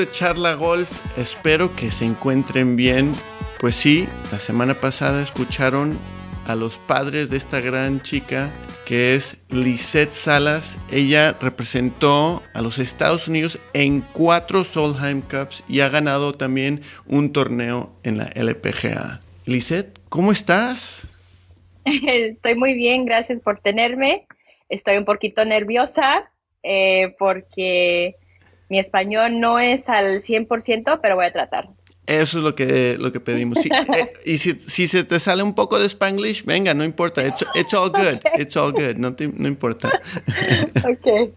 De Charla Golf, espero que se encuentren bien. Pues sí, la semana pasada escucharon a los padres de esta gran chica que es Lisette Salas. Ella representó a los Estados Unidos en cuatro Solheim Cups y ha ganado también un torneo en la LPGA. Lisette, ¿cómo estás? Estoy muy bien, gracias por tenerme. Estoy un poquito nerviosa eh, porque mi español no es al 100%, pero voy a tratar. Eso es lo que, lo que pedimos. Eh, y si, si, se te sale un poco de spanglish, venga, no importa. It's, all good. It's all good. No, no importa. ok.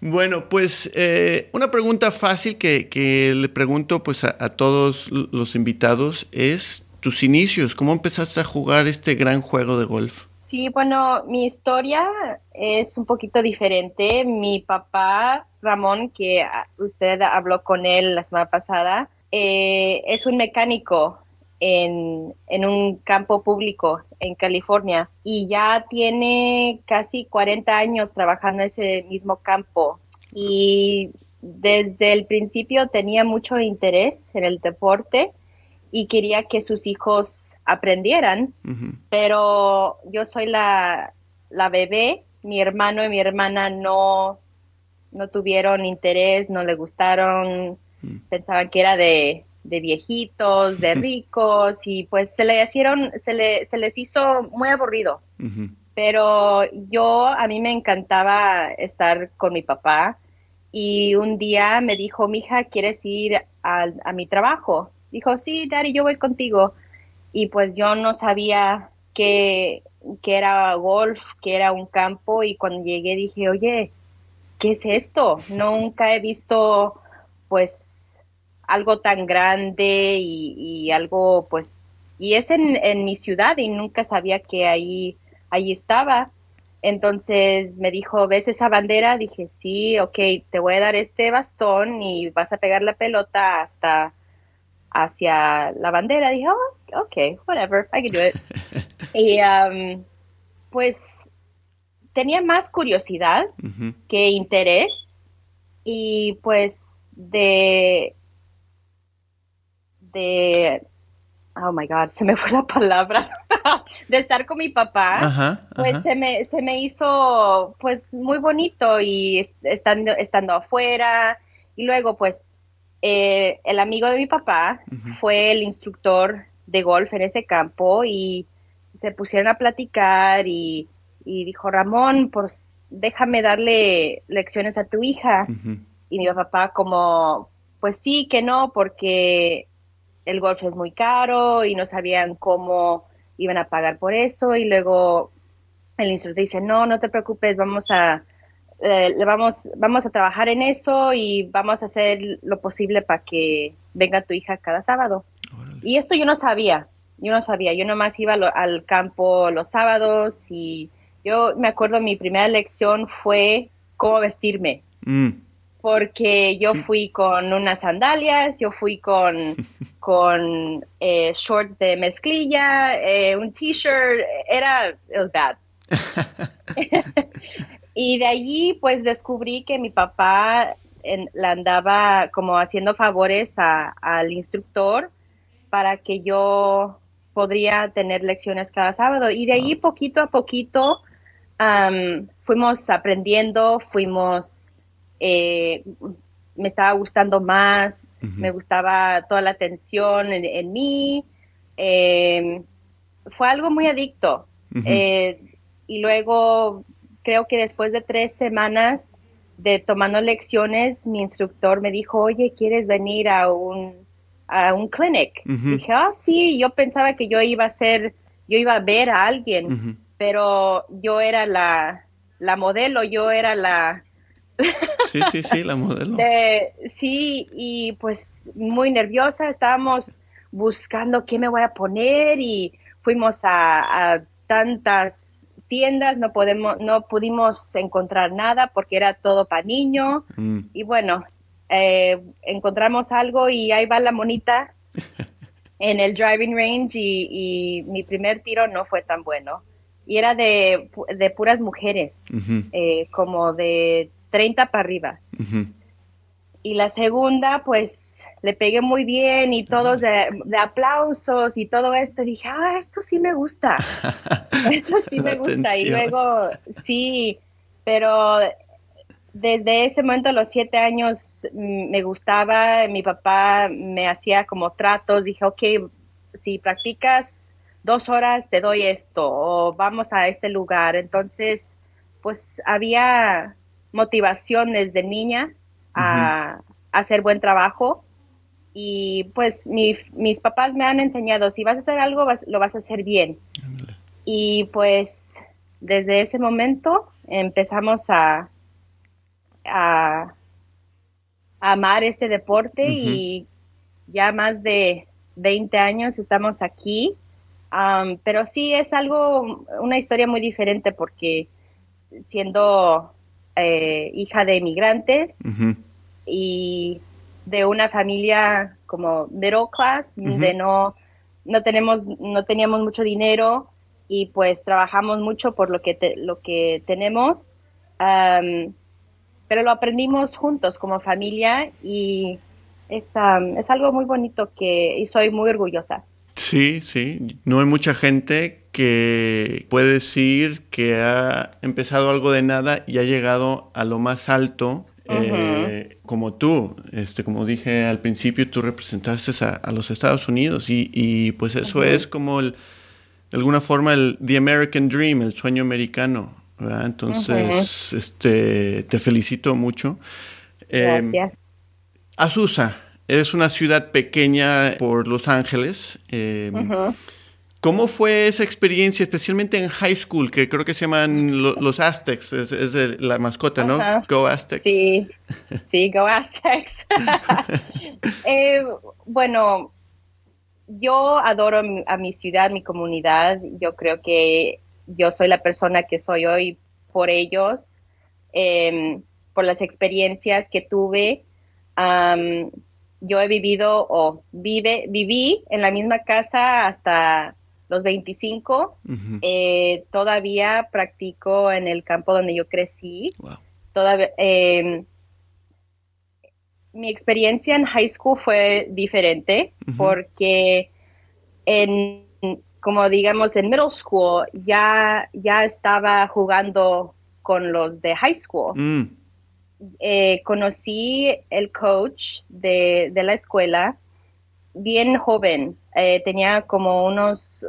Bueno, pues eh, una pregunta fácil que, que, le pregunto pues a, a, todos los invitados es tus inicios. ¿Cómo empezaste a jugar este gran juego de golf? Sí, bueno, mi historia es un poquito diferente. Mi papá, Ramón, que ah, usted habló con él la semana pasada, eh, es un mecánico en, en, un campo público en California y ya tiene casi 40 años trabajando en ese mismo campo. Y desde el principio tenía mucho interés en el deporte y quería que sus hijos aprendieran, pero yo soy la, la, bebé, mi hermano y mi hermana no, no tuvieron interés, no le gustaron, mm. pensaban que era de, de, viejitos, de ricos, y pues se le hicieron, se, le, se les hizo muy aburrido. Pero yo, a mí me encantaba estar con mi papá, y un día me dijo, mija, ¿quieres ir a, a mi trabajo? dijo, sí, Daddy, yo voy contigo. Y pues yo no sabía que, que era golf, que era un campo, y cuando llegué dije, oye, ¿qué es esto? Nunca he visto pues algo tan grande y, algo pues, y es en, en, mi ciudad y nunca sabía que ahí, ahí estaba. Entonces me dijo, ¿ves esa bandera? Dije, sí, ok, te voy a dar este bastón y vas a pegar la pelota hasta hacia la bandera. Dije, oh, ok, whatever, I can do it. y um, pues tenía más curiosidad que interés y pues de de oh my god se me fue la palabra de estar con mi papá pues se me se me hizo pues muy bonito y estando estando afuera y luego pues eh, el amigo de mi papá fue el instructor de golf en ese campo y se pusieron a platicar y, dijo, Ramón, pues déjame darle lecciones a tu hija. Y mi papá como, pues sí, que no, porque el golf es muy caro y no sabían cómo iban a pagar por eso. Y luego el instructor dice, no, no te preocupes, vamos a eh, le vamos, vamos a trabajar en eso y vamos a hacer lo posible para que venga tu hija cada sábado. Y esto yo no sabía, yo no sabía, yo nomás iba al campo los sábados y yo me acuerdo mi primera lección fue cómo vestirme. Mm. Porque yo fui con unas sandalias, yo fui con, con eh, shorts de mezclilla, eh, un t-shirt, era, it was bad. Y de allí pues descubrí que mi papá en, la andaba como haciendo favores al instructor para que yo podría tener lecciones cada sábado. Y de allí poquito a poquito fuimos aprendiendo, fuimos, eh, me estaba gustando más, me gustaba toda la atención en, mí. Em, fue algo muy adicto. Eh, y luego creo que después de tres semanas de tomando lecciones, mi instructor me dijo, oye, ¿quieres venir a un, a un clinic? Dije, ah, sí, yo pensaba que yo iba a ser, yo iba a ver a alguien, pero yo era la, la modelo, yo era la... sí, sí, sí, la modelo. sí, y pues muy nerviosa, estábamos buscando qué me voy a poner y fuimos a, a tantas tiendas, no podemos, no pudimos encontrar nada porque era todo para niño. Mm. Y bueno, eh, encontramos algo y ahí va la monita en el driving range y, mi primer tiro no fue tan bueno. Y era de, de puras mujeres, eh, como de 30 para arriba. y la segunda, pues le pegué muy bien y todos de, aplausos y todo esto. dije, ah, esto sí me gusta. esto sí me gusta. Y luego, sí, pero desde ese momento, a los siete años, mm, me gustaba. Mi papá me hacía como tratos. Dije, ok, si practicas dos horas, te doy esto, o vamos a este lugar. Entonces, pues había motivación desde niña a, hacer buen trabajo. Y pues mis papás me han enseñado, si vas a hacer algo, lo vas a hacer bien. Y pues desde ese momento empezamos a, a, amar este deporte y ya más de 20 años estamos aquí. Pero sí es algo, una historia muy diferente porque siendo eh, hija de inmigrantes y de una familia como middle class, de no, no, tenemos, no teníamos mucho dinero y pues trabajamos mucho por lo que, lo que tenemos, pero lo aprendimos juntos como familia y es, es algo muy bonito que y soy muy orgullosa. Sí, sí. No hay mucha gente que puede decir que ha empezado algo de nada y ha llegado a lo más alto. Eh, como tú, este, como dije al principio, tú representaste a, los Estados Unidos y, pues eso es como el, de alguna forma el the American Dream, el sueño americano. Entonces, este, te felicito mucho. Em, Gracias. Azusa, es una ciudad pequeña por Los Ángeles. Em, ¿Cómo fue esa experiencia, especialmente en high school, que creo que se llaman los Aztecs, es, la mascota, ¿no? Go Aztecs. Sí, sí, Go Aztecs. Eh, bueno, yo adoro a mi ciudad, mi comunidad. Yo creo que yo soy la persona que soy hoy por ellos, em, por las experiencias que tuve yo he vivido o vive, viví en la misma casa hasta los 25. Eh, todavía practico en el campo donde yo crecí. Todavía, em, mi experiencia en high school fue diferente porque en, como digamos, en middle school ya, ya estaba jugando con los de high school. Mm. Eh, conocí el coach de, la escuela bien joven, eh, tenía como unos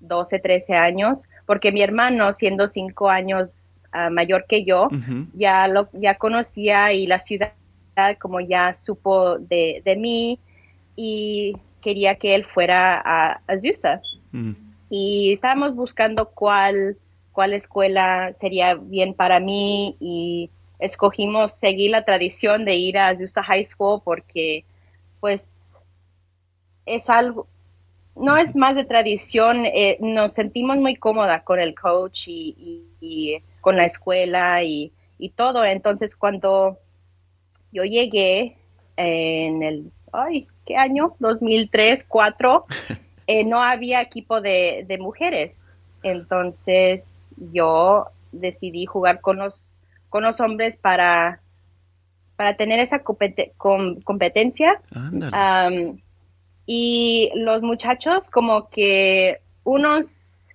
12, 13 años, porque mi hermano, siendo 5 años ah, mayor que yo, ya, lo, ya conocía y la ciudad como ya supo de, mí y quería que él fuera a Azusa. Y estábamos buscando cuál, cuál escuela sería bien para mí y escogimos seguir la tradición de ir a Azusa High School porque pues es algo, no es más de tradición, eh, nos sentimos muy cómoda con el coach y, con la escuela y, todo. Entonces cuando yo llegué en el, ay, ¿qué año? 2003, 2004, eh, no había equipo de, de mujeres. Entonces yo decidí jugar con los con los hombres para, para tener esa competencia. y los muchachos como que unos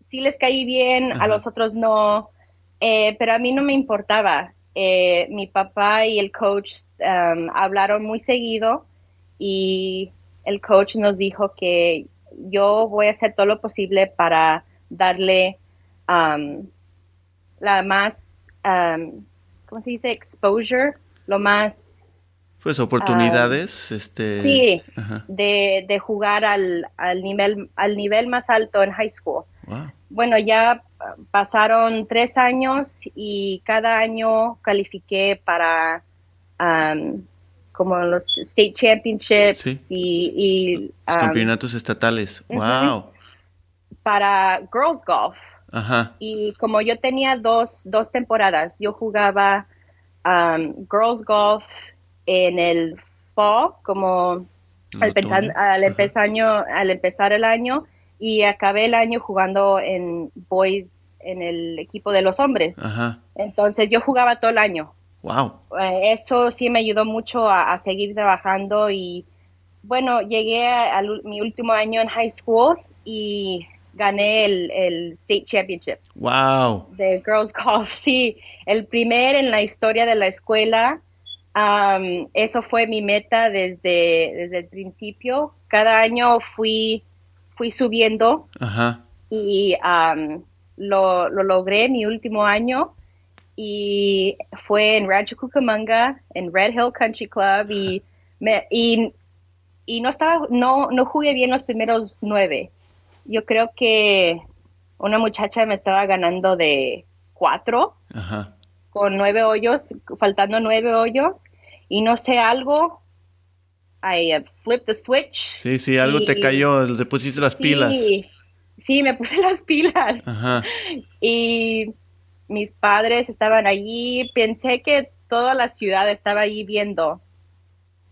sí les caí bien, a los otros no, eh, pero a mí no me importaba. Eh, mi papá y el coach hablaron muy seguido y el coach nos dijo que yo voy a hacer todo lo posible para darle la más um, ¿cómo se dice? Exposure, lo más... Pues oportunidades, um, este... Sí, de, de, jugar al, al, nivel, al nivel más alto en high school. Bueno, ya pasaron tres años y cada año califiqué para um, como los state championships y, los um, campeonatos estatales. Wow. Para girls golf. Y como yo tenía dos, dos temporadas, yo jugaba um, Girls Golf en el fall, como al, empezar, al, empezar año, al empezar el año, y acabé el año jugando en Boys, en el equipo de los hombres. Entonces yo jugaba todo el año. Wow. Eh, eso sí me ayudó mucho a, seguir trabajando y bueno, llegué a, mi último año en high school y gané el, el, State Championship. Wow. De Girls Golf, sí. El primer en la historia de la escuela. Um, eso fue mi meta desde, desde el principio. Cada año fui, fui subiendo Ajá. y um, lo, lo, logré mi último año y fue en Rancho Cucamonga, en Red Hill Country Club y, me, y, y no, estaba, no, no jugué bien los primeros nueve yo creo que una muchacha me estaba ganando de cuatro, con nueve hoyos, faltando nueve hoyos, y no sé, algo, I uh, flipped the switch. Sí, sí, algo te cayó, le pusiste las pilas. Sí, me puse las pilas. Y mis padres estaban allí, pensé que toda la ciudad estaba allí viendo.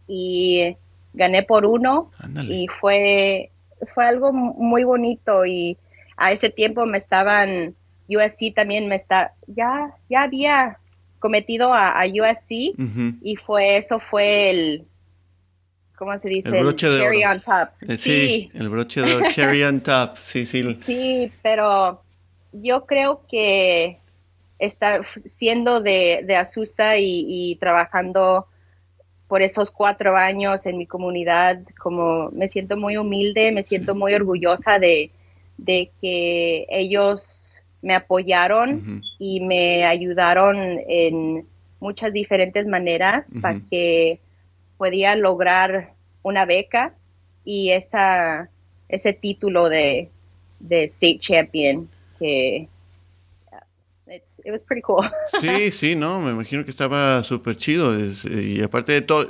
Y gané por uno y fue fue algo muy bonito y a ese tiempo me estaban, USC también me está, ya, ya había cometido a, USC y fue, eso fue el, ¿cómo se dice? El broche cherry on top. Eh, sí, el broche de cherry on top, sí, sí. Sí, pero yo creo que está siendo de, de Azusa y trabajando por esos cuatro años en mi comunidad, como me siento muy humilde, me siento muy orgullosa de, que ellos me apoyaron y me ayudaron en muchas diferentes maneras para que podía lograr una beca y esa, ese título de, de State Champion que it was pretty cool. Sí, sí, no, me imagino que estaba súper chido. y aparte de todo,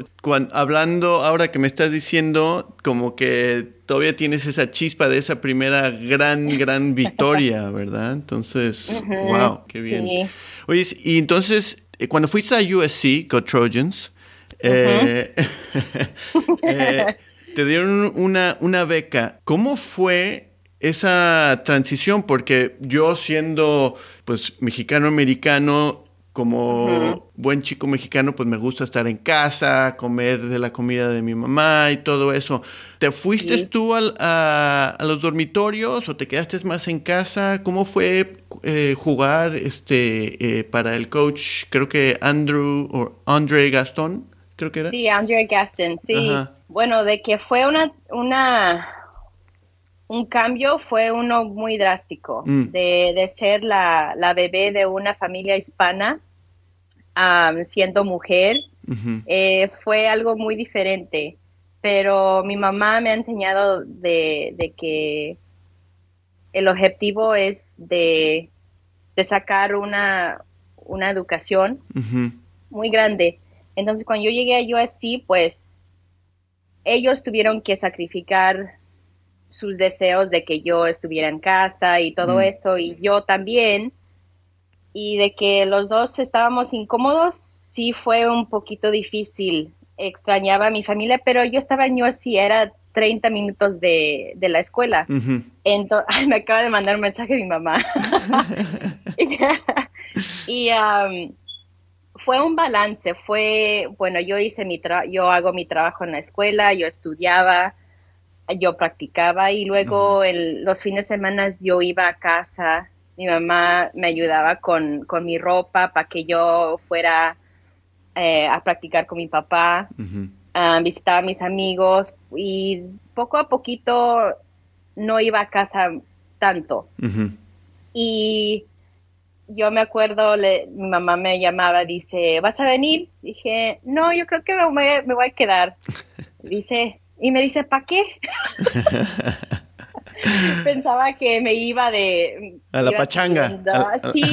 hablando ahora que me estás diciendo, como que todavía tienes esa chispa de esa primera gran, gran victoria, ¿verdad? Entonces, wow, qué bien. Oye, y entonces, eh, cuando fuiste a USC, Go Trojans, eh, eh, te dieron una, una beca. ¿Cómo fue esa transición? Porque yo siendo pues mexicano-americano, como buen chico mexicano, pues me gusta estar en casa, comer de la comida de mi mamá y todo eso. ¿Te fuiste tú a, los dormitorios o te quedaste más en casa? ¿Cómo fue eh, jugar este eh, para el coach, creo que Andrew o Andre Gastón, creo que era? Sí, Andre Gaston, sí. Bueno, de que fue una, una un cambio fue uno muy drástico, mm. de, ser la, bebé de una familia hispana, siendo mujer, eh, fue algo muy diferente. Pero mi mamá me ha enseñado de, que el objetivo es de, sacar una, una educación muy grande. Entonces, cuando yo llegué a USC, pues ellos tuvieron que sacrificar sus deseos de que yo estuviera en casa y todo mm. eso, y yo también, y de que los dos estábamos incómodos, sí fue un poquito difícil. Extrañaba a mi familia, pero yo estaba en USC, era 30 minutos de, la escuela. Entonces, me acaba de mandar un mensaje mi mamá. y um, fue un balance, fue, bueno, yo hice mi yo hago mi trabajo en la escuela, yo estudiaba, yo practicaba y luego los fines de semana yo iba a casa, mi mamá me ayudaba con, mi ropa para que yo fuera eh, a practicar con mi papá, ah, visitaba a mis amigos y poco a poquito no iba a casa tanto. Y yo me acuerdo, mi mamá me llamaba, dice, ¿vas a venir? Dije, no, yo creo que me, me voy a quedar. Dice, y me dice, ¿para qué? Pensaba que me iba de... A la pachanga. Sí.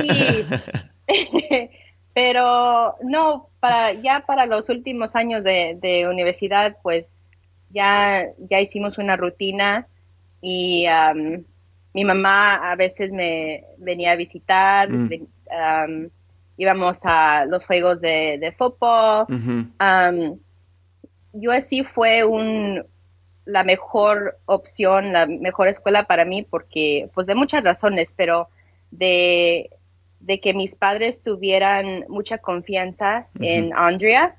Pero no, para, ya para los últimos años de, universidad, pues ya, ya hicimos una rutina y mi mamá a veces me venía a visitar, mm. íbamos a los juegos de, fútbol. USC fue un, la mejor opción, la mejor escuela para mí, porque, pues de muchas razones, pero de de que mis padres tuvieran mucha confianza en Andrea,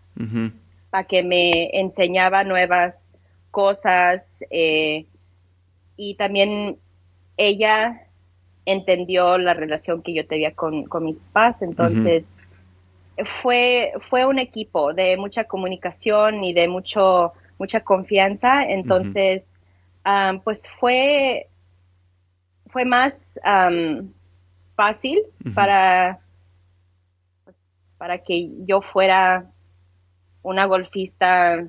para que me enseñaba nuevas cosas eh, y también ella entendió la relación que yo tenía con, mis papás, entonces fue, fue un equipo de mucha comunicación y de mucho, mucha confianza, entonces pues fue, fue más fácil para, pues, para que yo fuera una golfista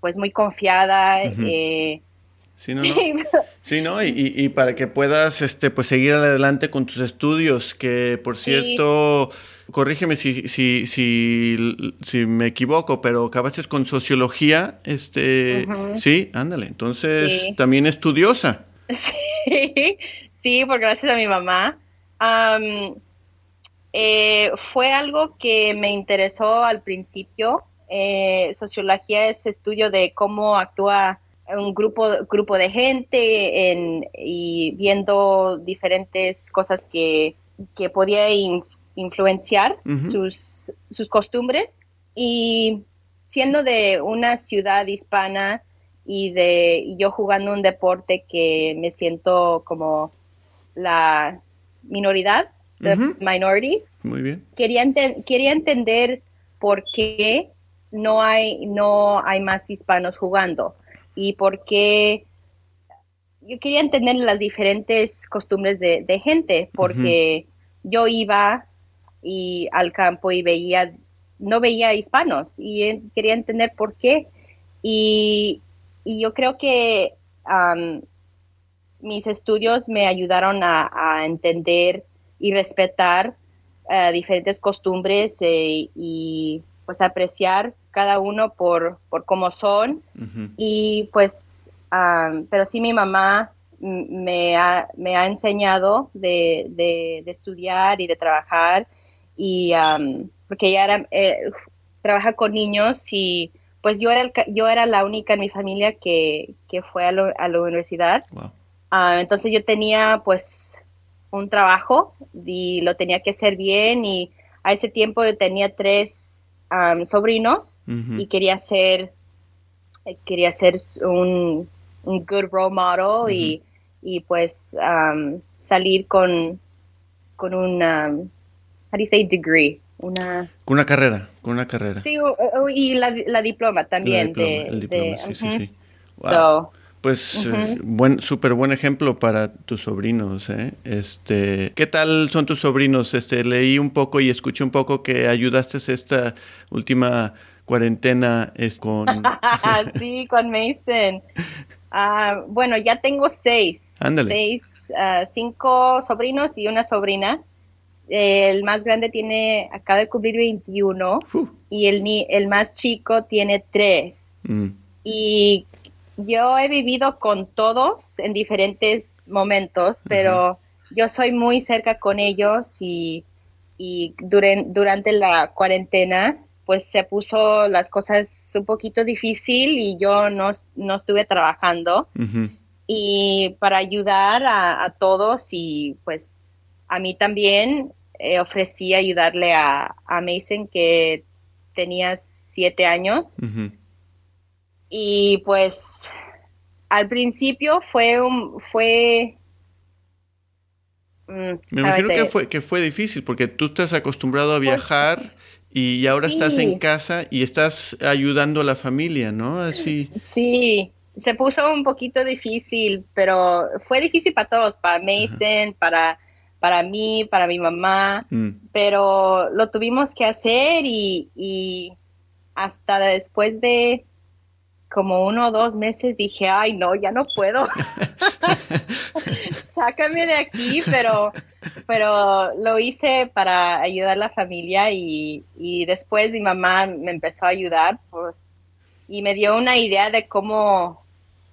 pues muy confiada. eh, sí, no, sí, ¿no? Y, y, para que puedas este, pues seguir adelante con tus estudios, que por cierto, corrígeme si, si, si, si, me equivoco, pero acabaste con sociología, este, sí, ándale, entonces también estudiosa. Sí, sí, porque gracias a mi mamá. Eh, fue algo que me interesó al principio. Eh, sociología es estudio de cómo actúa un grupo, grupo de gente y viendo diferentes cosas que, que podía influenciar sus, sus costumbres. Y siendo de una ciudad hispana y de yo jugando un deporte que me siento como la minoridad, minority. Muy bien. Quería, quería entender por qué no hay, no hay más hispanos jugando y por qué yo quería entender las diferentes costumbres de, gente, porque yo iba y al campo y veía, no veía hispanos y quería entender por qué. Y, yo creo que mis estudios me ayudaron a, entender y respetar eh, diferentes costumbres eh, y pues apreciar cada uno por, por cómo son. Y pues, pero sí mi mamá me ha, me ha enseñado de, de, estudiar y de trabajar y porque ella era, eh, trabaja con niños y pues yo era, yo era la única en mi familia que, que fue a, la universidad. Ah, entonces yo tenía pues un trabajo y lo tenía que hacer bien y a ese tiempo yo tenía tres sobrinos y quería ser quería ser un, un good role model y, y, pues salir con con un how do you say degree una con una carrera con una carrera sí y la, la diploma también de, el diploma, sí, sí, sí. Pues eh, buen, súper buen ejemplo para tus sobrinos, ¿eh? Este, ¿qué tal son tus sobrinos? Este, leí un poco y escuché un poco que ayudaste esta última cuarentena es con. sí, con Mason. Ah, bueno, ya tengo seis. Ándale. Seis, uh, cinco sobrinos y una sobrina. El más grande tiene, acaba de cumplir 21 y el, el más chico tiene tres. Mm. Y yo he vivido con todos en diferentes momentos, pero yo soy muy cerca con ellos y, y durante la cuarentena pues se puso las cosas un poquito difícil y yo no, estuve trabajando. Y para ayudar a, todos y pues a mí también eh, ofrecí ayudarle a, Mason que tenía siete años. Y pues al principio fue un fue mm, me imagino que fue que fue difícil porque tú estás acostumbrado a pues, viajar y ahora estás en casa y estás ayudando a la familia, ¿no? Así. Sí, se puso un poquito difícil, pero fue difícil para todos, para Mason, para para mí, para mi mamá, mm. pero lo tuvimos que hacer y, y hasta después de como uno o dos meses dije, ay, no, ya no puedo. Sácame de aquí, pero, pero lo hice para ayudar a la familia y, después mi mamá me empezó a ayudar, pues, y me dio una idea de cómo,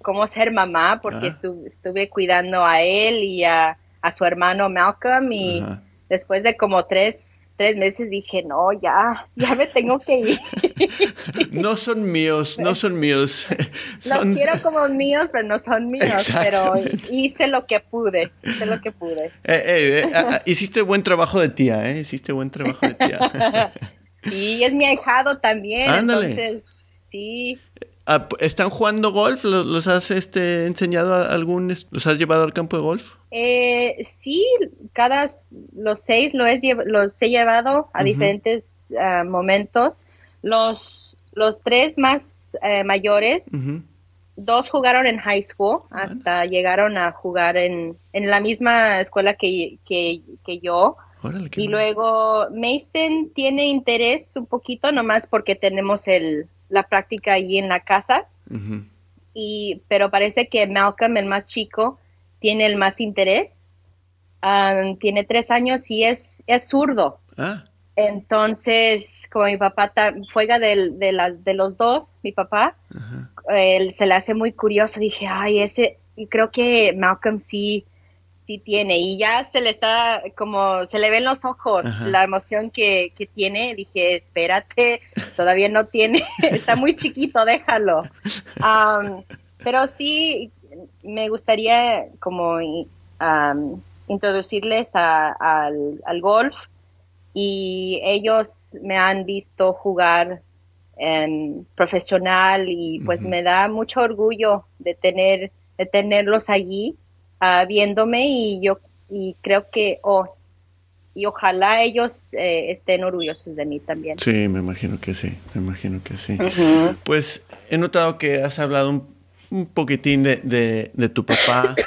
cómo ser mamá, porque estuve, cuidando a él y a, su hermano Malcolm y, después de como tres, tres meses dije, no, ya, ya me tengo que ir. no son míos, no son míos. Los quiero como míos, pero no son míos, pero hice lo que pude, hice lo que pude. Eh, eh, eh, ah, ah, hiciste buen trabajo de tía, ¿eh? Hiciste buen trabajo de tía. sí, es mi ahijado también, Ándale. entonces, sí. Ah, ¿Están jugando golf? ¿Los, has este, enseñado a algún, los has llevado al campo de golf? Eh, sí, cada los seis los he, los he llevado a diferentes ah, momentos. Los, los tres más eh, mayores, dos jugaron en high school, hasta llegaron a jugar en, en la misma escuela que, que, yo. y luego Mason tiene interés un poquito, nomás porque tenemos el, la práctica allí en la casa. y, pero parece que Malcolm, el más chico, tiene el más interés. tiene tres años y es, es zurdo. Ah. Entonces, como mi papá juega de, de, de los dos, mi papá, él, se le hace muy curioso. Dije, ay, ese, y creo que Malcolm sí sí tiene y ya se le está como se le ven los ojos la emoción que, tiene dije espérate todavía no tiene está muy chiquito déjalo pero sí me gustaría como introducirles al, golf y ellos me han visto jugar en profesional y pues me da mucho orgullo de tener de tenerlos allí uh, viéndome y yo y creo que oh, y ojalá ellos eh, estén orgullosos de mí también. Sí, me imagino que sí, me imagino que sí. Pues he notado que has hablado un, poquitín de, de, tu papá.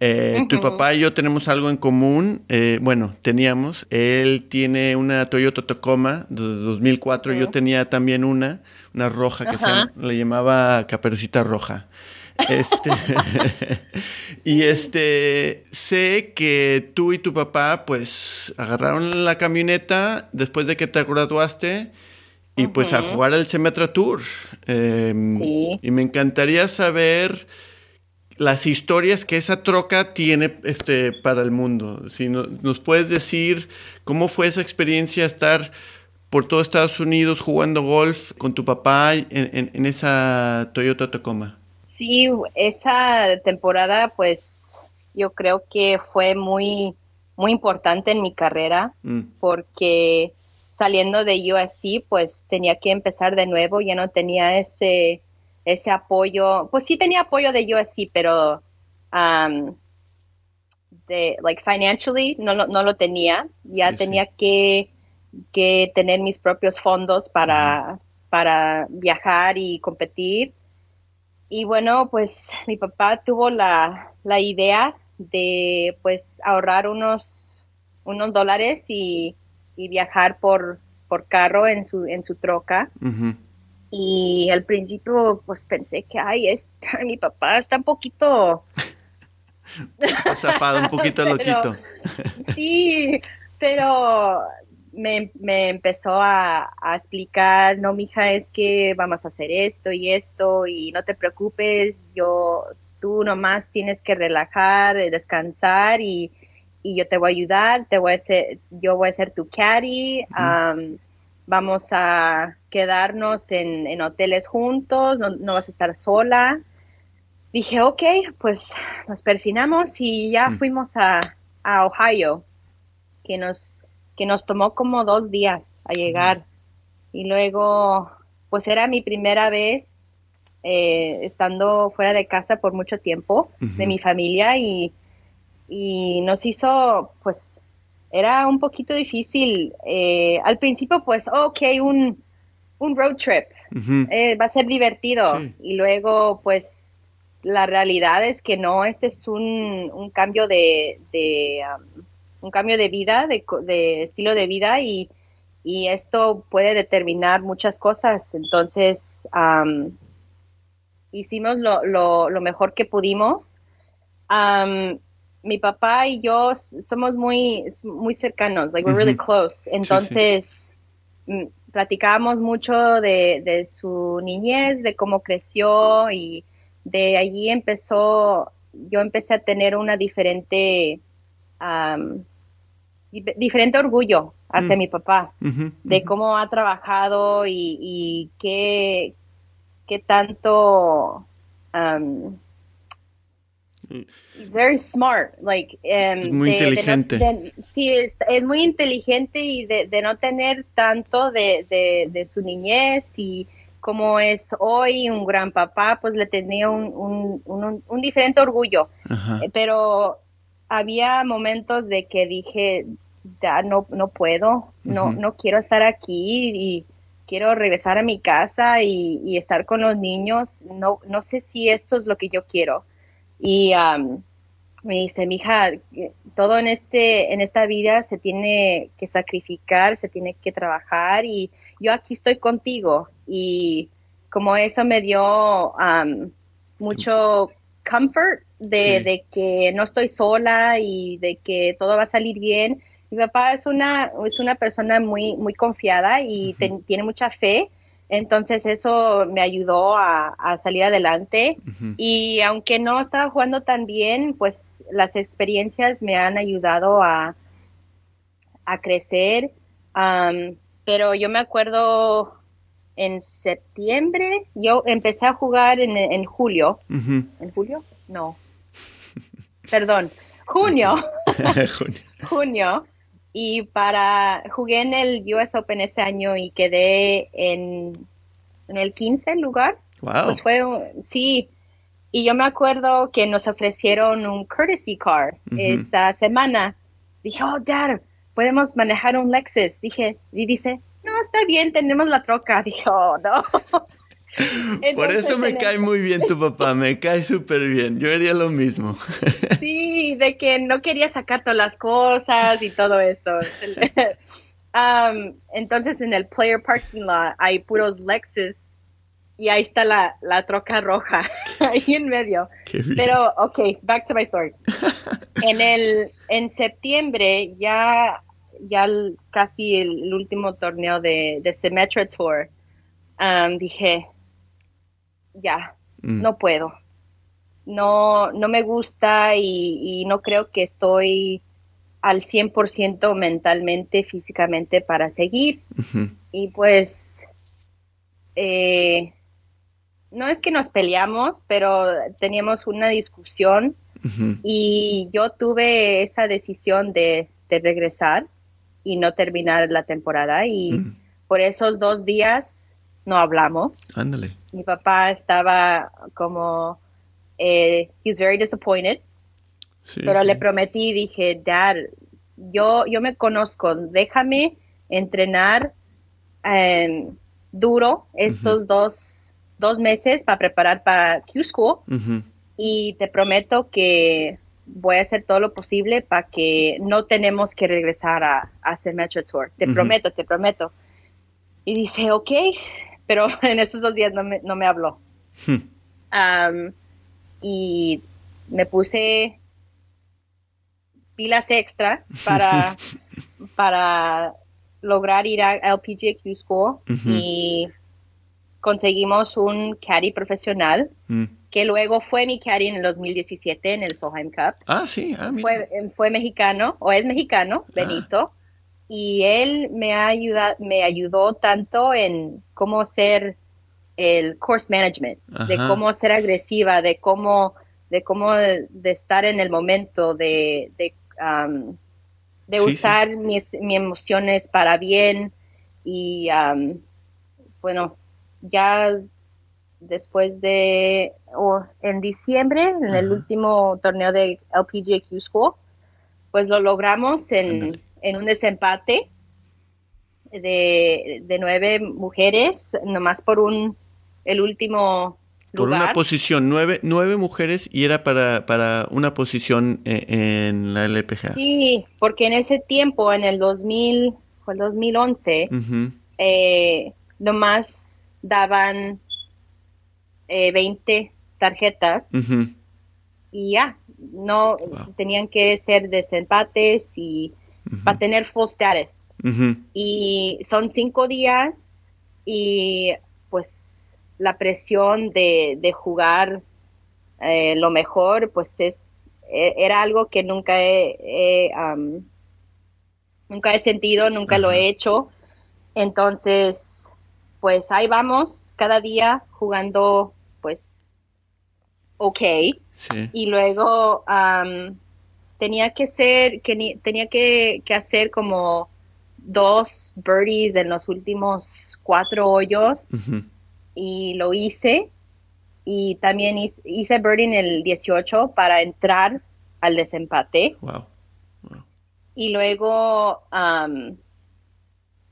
Eh, tu papá y yo tenemos algo en común. Eh, bueno, teníamos. Él tiene una Toyota Tacoma de 2004. Yo tenía también una, una roja que se le llamaba Caperucita Roja. Este, y este, sé que tú y tu papá pues agarraron la camioneta después de que te graduaste y pues a jugar al Semetra Tour. Em, y me encantaría saber las historias que esa troca tiene este, para el mundo. Si nos puedes decir cómo fue esa experiencia estar por todo Estados Unidos jugando golf con tu papá en, en esa Toyota Tacoma. Sí, esa temporada pues yo creo que fue muy, muy importante en mi carrera mm. porque saliendo de USC pues tenía que empezar de nuevo, ya no tenía ese, ese apoyo, pues sí tenía apoyo de USC, pero um, de, like financially no, no lo tenía, ya tenía Que, que tener mis propios fondos para, para viajar y competir. Y bueno, pues mi papá tuvo la, idea de pues ahorrar unos, unos dólares y, viajar por, por carro en su, en su troca. Y al principio pues pensé que, ay, esta, mi papá está un poquito... Zafado, un poquito loquito. sí, pero me, me empezó a, explicar, no, mija, es que vamos a hacer esto y esto y no te preocupes, yo, tú nomás tienes que relajar, descansar y, yo te voy a ayudar, te voy a ser, yo voy a ser tu caddy, vamos a quedarnos en, hoteles juntos, no, vas a estar sola. Dije, ok, pues nos persinamos y ya fuimos a, a Ohio, que nos que nos tomó como dos días a llegar. Y luego, pues era mi primera vez eh, estando fuera de casa por mucho tiempo de mi familia y, nos hizo, pues, era un poquito difícil. Eh, al principio, pues, ok, un, un road trip, eh, va a ser divertido. Y luego, pues, la realidad es que no, este es un, un cambio de, de um, un cambio de vida, de, estilo de vida y, esto puede determinar muchas cosas. Entonces, hicimos lo, mejor que pudimos. Mi papá y yo somos muy, muy cercanos, like we're really close. Entonces, mm, platicábamos mucho de, de, su niñez, de cómo creció y de allí empezó, yo empecé a tener una diferente diferente orgullo hacia mi papá, de cómo ha trabajado y, y qué, qué tanto... Um, very smart, like, um, muy inteligente. sí, es, muy inteligente y de, no tener tanto de, de, su niñez y como es hoy un gran papá, pues le tenía un, un, un, diferente orgullo. Eh, pero había momentos de que dije, ya no, no puedo, no, no quiero estar aquí y quiero regresar a mi casa y, y, estar con los niños. No, no sé si esto es lo que yo quiero. Y me dice, mija, todo en, este, en esta vida se tiene que sacrificar, se tiene que trabajar y yo aquí estoy contigo. Y como eso me dio mucho comfort de, que no estoy sola y de que todo va a salir bien. Mi papá es una, es una persona muy, muy confiada y tiene mucha fe entonces eso me ayudó a, salir adelante y aunque no estaba jugando tan bien, pues las experiencias me han ayudado a, a crecer. pero yo me acuerdo en septiembre, yo empecé a jugar en, julio. ¿En julio? No. Perdón, junio. junio y para jugué en el US Open ese año y quedé en, en el 15 lugar. Wow. Pues fue, sí, y yo me acuerdo que nos ofrecieron un courtesy car esa semana. Dije, oh, Dad, podemos manejar un Lexus. Dije, y dice, no, está bien, tenemos la troca. Dije, oh, no. Por eso me cae muy bien tu papá, me cae súper bien. Yo haría lo mismo. Sí, de que no quería sacar todas las cosas y todo eso. Um, entonces en el player parking lot hay puros Lexus y ahí está la, la troca roja, ahí en medio. Pero, ok, back to my story. en el en septiembre ya ya casi el, último torneo de, de este Metro Tour, um, dije, ya, mm. no puedo. No, no me gusta y, no creo que estoy al 100% mentalmente, físicamente para seguir. Y pues, eh, no es que nos peleamos, pero teníamos una discusión y yo tuve esa decisión de, regresar y no terminar la temporada y mm. por esos dos días no hablamos. Ándale. Mi papá estaba como, eh, he's very disappointed. pero le prometí, dije, Dad, yo, yo me conozco, déjame entrenar em, duro estos dos, dos, meses para preparar para Q School y te prometo que voy a hacer todo lo posible para que no tenemos que regresar a, hacer Metro Tour. Te prometo, te prometo. Y dice, ok, pero en esos dos días no me, no me habló. Hmm. y me puse pilas extra para, para lograr ir a LPGQ School y conseguimos un caddy profesional hmm. que luego fue mi caddy en el 2017 en el Solheim Cup. Ah, sí. Ah, fue, fue, mexicano, o es mexicano, ah. Benito y él me, ha ayudado, me ayudó tanto en cómo ser el course management, de cómo ser agresiva, de cómo, de cómo de estar en el momento, de, de, um, de usar Mis, emociones para bien y um, bueno, ya después de, en diciembre, en el último torneo de LPGQ School, pues lo logramos en en un desempate de, nueve mujeres, nomás por un el último por una posición, nueve, nueve mujeres y era para, para una posición e, en, la LPGA. Sí, porque en ese tiempo, en el 2000, fue el 2011, eh, nomás daban eh, 20 tarjetas y ya, no tenían que ser desempates y para tener full status. Y son cinco días y pues la presión de, jugar eh, lo mejor, pues es e, era algo que nunca he, nunca he sentido, nunca lo he hecho. Entonces, pues ahí vamos, cada día jugando, pues, ok. Y luego tenía que ser, que tenía que, hacer como dos birdies en los últimos cuatro hoyos y lo hice. Y también hice, hice birdie en el 18 para entrar al desempate. Wow. Y luego,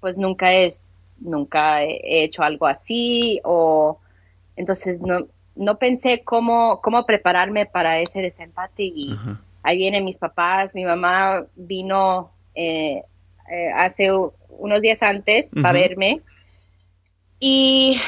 pues nunca es, nunca he hecho algo así o entonces no, no pensé cómo, cómo prepararme para ese desempate y ahí vienen mis papás, mi mamá vino eh, eh, hace unos días antes para verme y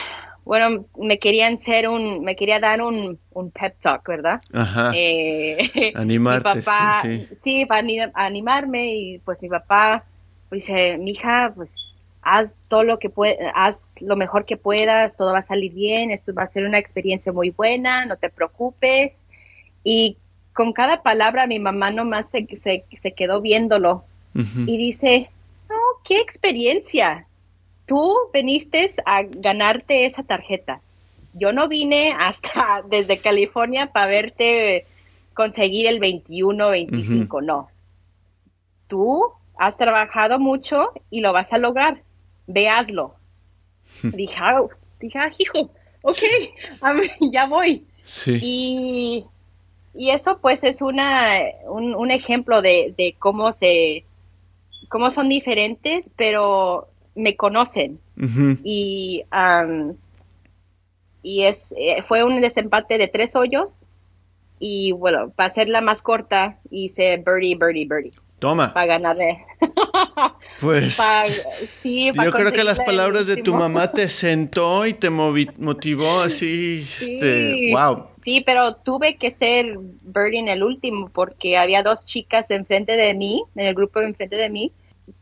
bueno, me querían ser un, me quería dar un, un pep talk, ¿verdad? Ajá. Eh, Animarte, sí, sí. sí, para animarme y pues mi papá pues, dice, mija, pues haz todo lo que puedas, haz lo mejor que puedas, todo va a salir bien, esto va a ser una experiencia muy buena, no te preocupes. Y con cada palabra mi mamá nomás se, se, se quedó viéndolo y dice, no, qué experiencia, tú viniste a ganarte esa tarjeta. Yo no vine hasta desde California para verte conseguir el 21, 25, no. Tú has trabajado mucho y lo vas a lograr. Veaslo. dije, ah, dije, ah, hijo, ok, ya voy. Sí. Y, y, eso pues es una, un, ejemplo de, de, cómo se, cómo son diferentes, pero me conocen. Y, y es, eh, fue un desempate de tres hoyos. Y bueno, para ser la más corta, hice birdie, birdie, birdie. Toma. Para ganarle. Pues sí, yo creo que las palabras de tu mamá te sentó y te motivó así, este, wow. Sí, pero tuve que ser birdie en el último porque había dos chicas enfrente de mí, en el grupo enfrente de mí,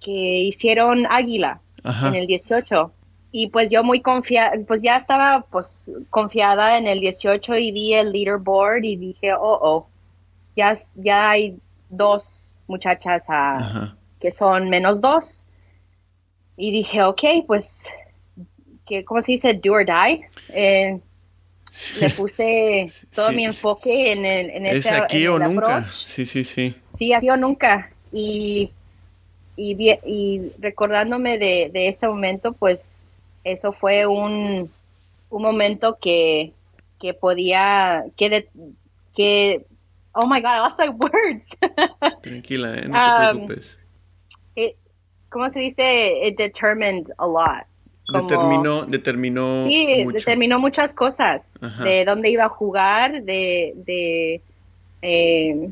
que hicieron águila en el 18. Y pues yo muy confiada, pues ya estaba pues confiada en el 18 y vi el leaderboard y dije, oh, oh, ya, ya hay dos muchachas que son menos dos. Y dije, ok, pues, que, ¿cómo se dice? Do or die. Eh, le puse todo mi enfoque en, el, en ¿Es aquí o nunca? Sí, sí, sí. Sí, aquí o nunca. Y y, y recordándome de, de, ese momento, pues eso fue un, un momento que, que podía, que, que, oh my God, I lost my words. Tranquila, ¿eh? no te um, preocupes. ¿Cómo se dice? It determined a lot. determinó, determinó. Sí, determinó muchas cosas. De dónde iba a jugar, de, de eh,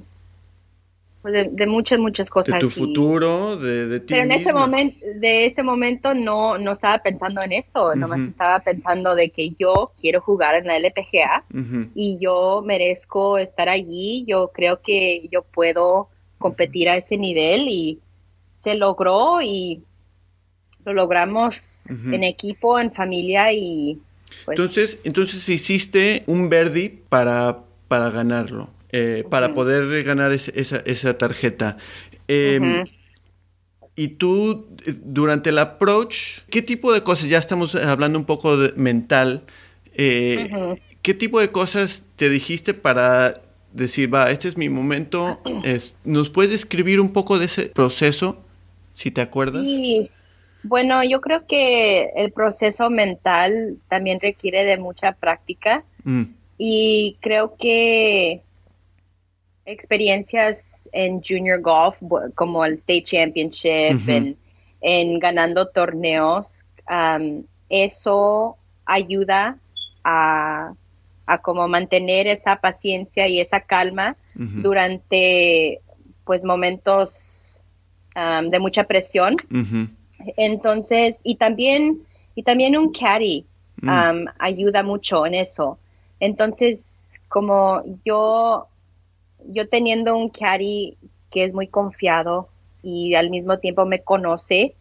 pues, de, muchas, muchas cosas. De tu futuro, de, de ti Pero en ese momento, de ese momento no, no estaba pensando en eso, nomás estaba pensando de que yo quiero jugar en la LPGA y yo merezco estar allí, yo creo que yo puedo competir a ese nivel y se logró y lo logramos en equipo, en familia y... Pues, entonces, entonces hiciste un Verdi para, para ganarlo. Eh, para poder ganar esa, esa, tarjeta. Em, y tú, durante el approach, ¿qué tipo de cosas, ya estamos hablando un poco de mental, eh, ¿qué tipo de cosas te dijiste para decir, va, este es mi momento? ¿Nos puedes describir un poco de ese proceso, si te acuerdas? Sí. Bueno, yo creo que el proceso mental también requiere de mucha práctica mm. y creo que experiencias en junior golf, como el State Championship, en, ganando torneos, eso ayuda a, a, como mantener esa paciencia y esa calma durante pues momentos de mucha presión. Entonces, y también, y también un caddy mm. ayuda mucho en eso. Entonces, como yo yo teniendo un caddy que es muy confiado y al mismo tiempo me conoce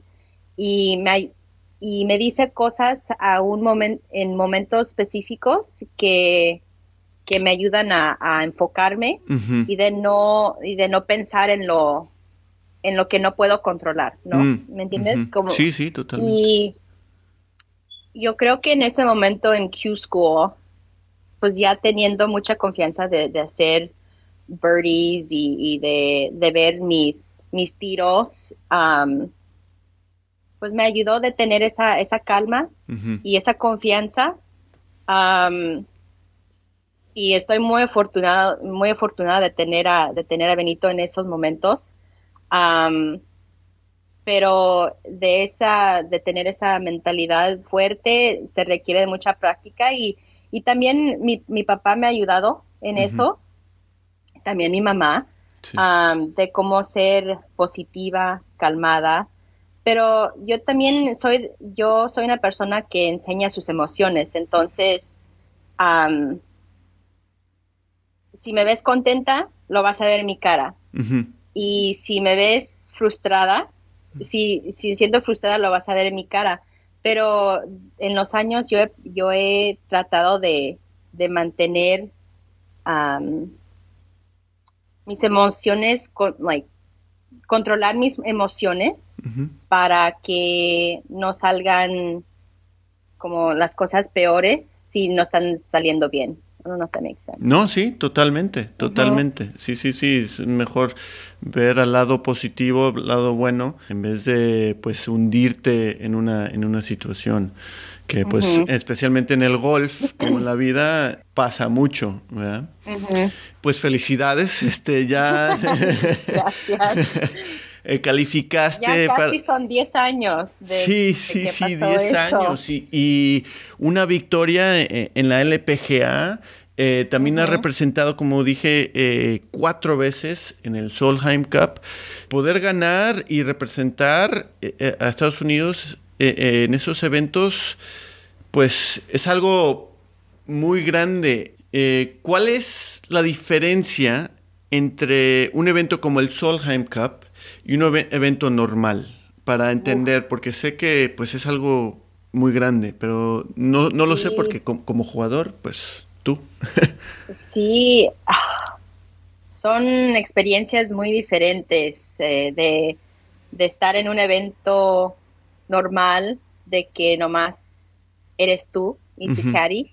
y me, y me dice cosas a un momento en momentos específicos que, que me ayudan a, enfocarme y de no y de no pensar en lo en lo que no puedo controlar, ¿no? Mm, ¿Me entiendes? Como, Sí, sí, totalmente. y yo creo que en ese momento en Q School, pues ya teniendo mucha confianza de, de hacer birdies y, y de, de ver mis, mis tiros, am, pues me ayudó de tener esa, esa calma y esa confianza. am, y estoy muy afortunada, muy afortunada de tener a, de tener a Benito en esos momentos. Am, pero de esa, de tener esa mentalidad fuerte se requiere de mucha práctica y, y también mi, mi papá me ha ayudado en eso, también mi mamá, Sí. de cómo ser positiva, calmada. Pero yo también soy, yo soy una persona que enseña sus emociones, entonces, am, si me ves contenta, lo vas a ver en mi cara. Y si me ves frustrada, si, si siento frustrada, lo vas a ver en mi cara. Pero en los años yo he, yo he tratado de, de mantener mis emociones, con, like, controlar mis emociones para que no salgan como las cosas peores si no están saliendo bien. Makes sense. No, sí, totalmente, totalmente. Sí, sí, sí, es mejor ver al lado positivo, al lado bueno, en vez de pues hundirte en una, en una situación que pues especialmente en el golf, como en la vida, pasa mucho, ¿verdad? Pues felicidades, este ya Gracias. eh, calificaste Ya para- casi son 10 años. De, sí, de sí, que sí, pasó 10 eso. años. Y, y una victoria eh, en la LPGA. eh, también ha Ujú. representado, como dije, eh, cuatro veces en el Solheim Cup. Poder ganar y representar a Estados Unidos eh, eh, en esos eventos, pues es algo muy grande. Eh, ¿Cuál es la diferencia entre un evento como el Solheim Cup y un eve- evento normal? Para entender, porque sé que pues es algo muy grande, pero no, no lo sé porque com- como jugador, pues tú. Sí, ah, son experiencias muy diferentes eh, de, de estar en un evento normal, de que nomás eres tú y tu caddy,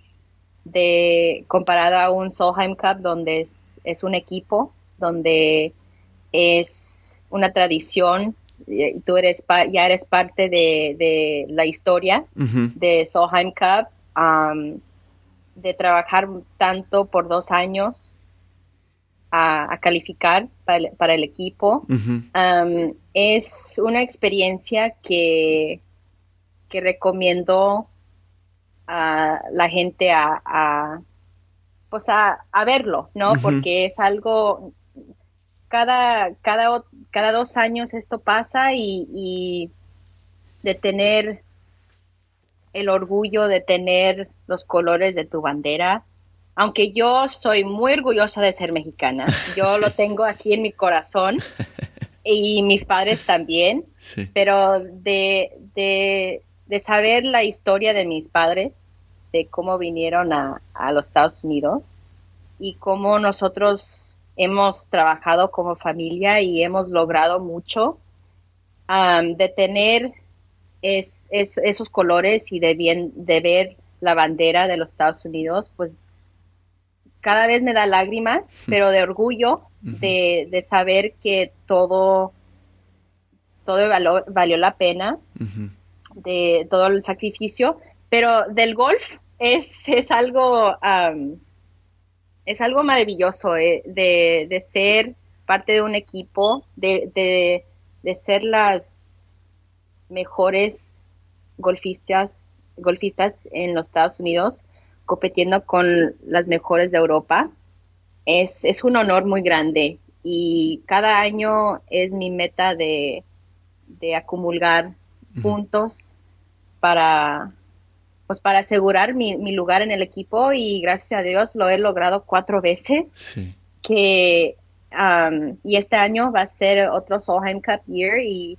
de comparado a un Solheim Cup donde es, es un equipo, donde es una tradición, y tú eres ya eres parte de, de la historia de Solheim Cup, um, de trabajar tanto por dos años a, a calificar para el, para el equipo. Um, es una experiencia que, que recomiendo a la gente a, a, pues a, a verlo, ¿no? Porque es algo, cada, cada, cada dos años esto pasa y, y de tener el orgullo de tener los colores de tu bandera. Aunque yo soy muy orgullosa de ser mexicana, yo lo tengo aquí en mi corazón y mis padres también, sí. pero de, de, de saber la historia de mis padres, de cómo vinieron a, a los Estados Unidos y cómo nosotros hemos trabajado como familia y hemos logrado mucho, de tener es, es- esos colores y de, bien, de ver la bandera de los Estados Unidos, pues cada vez me da lágrimas, pero de orgullo de, de saber que todo, todo valo- valió la pena, de todo el sacrificio, pero del golf es, es algo es algo maravilloso eh, de, de ser parte de un equipo, de, de, de ser las mejores golfistas, golfistas en los Estados Unidos, compitiendo con las mejores de Europa. Es, es un honor muy grande y cada año es mi meta de, de acumular puntos para pues para asegurar mi, mi lugar en el equipo y gracias a Dios lo he logrado cuatro veces Sí. que um, y este año va a ser otro Solheim Cup Year y,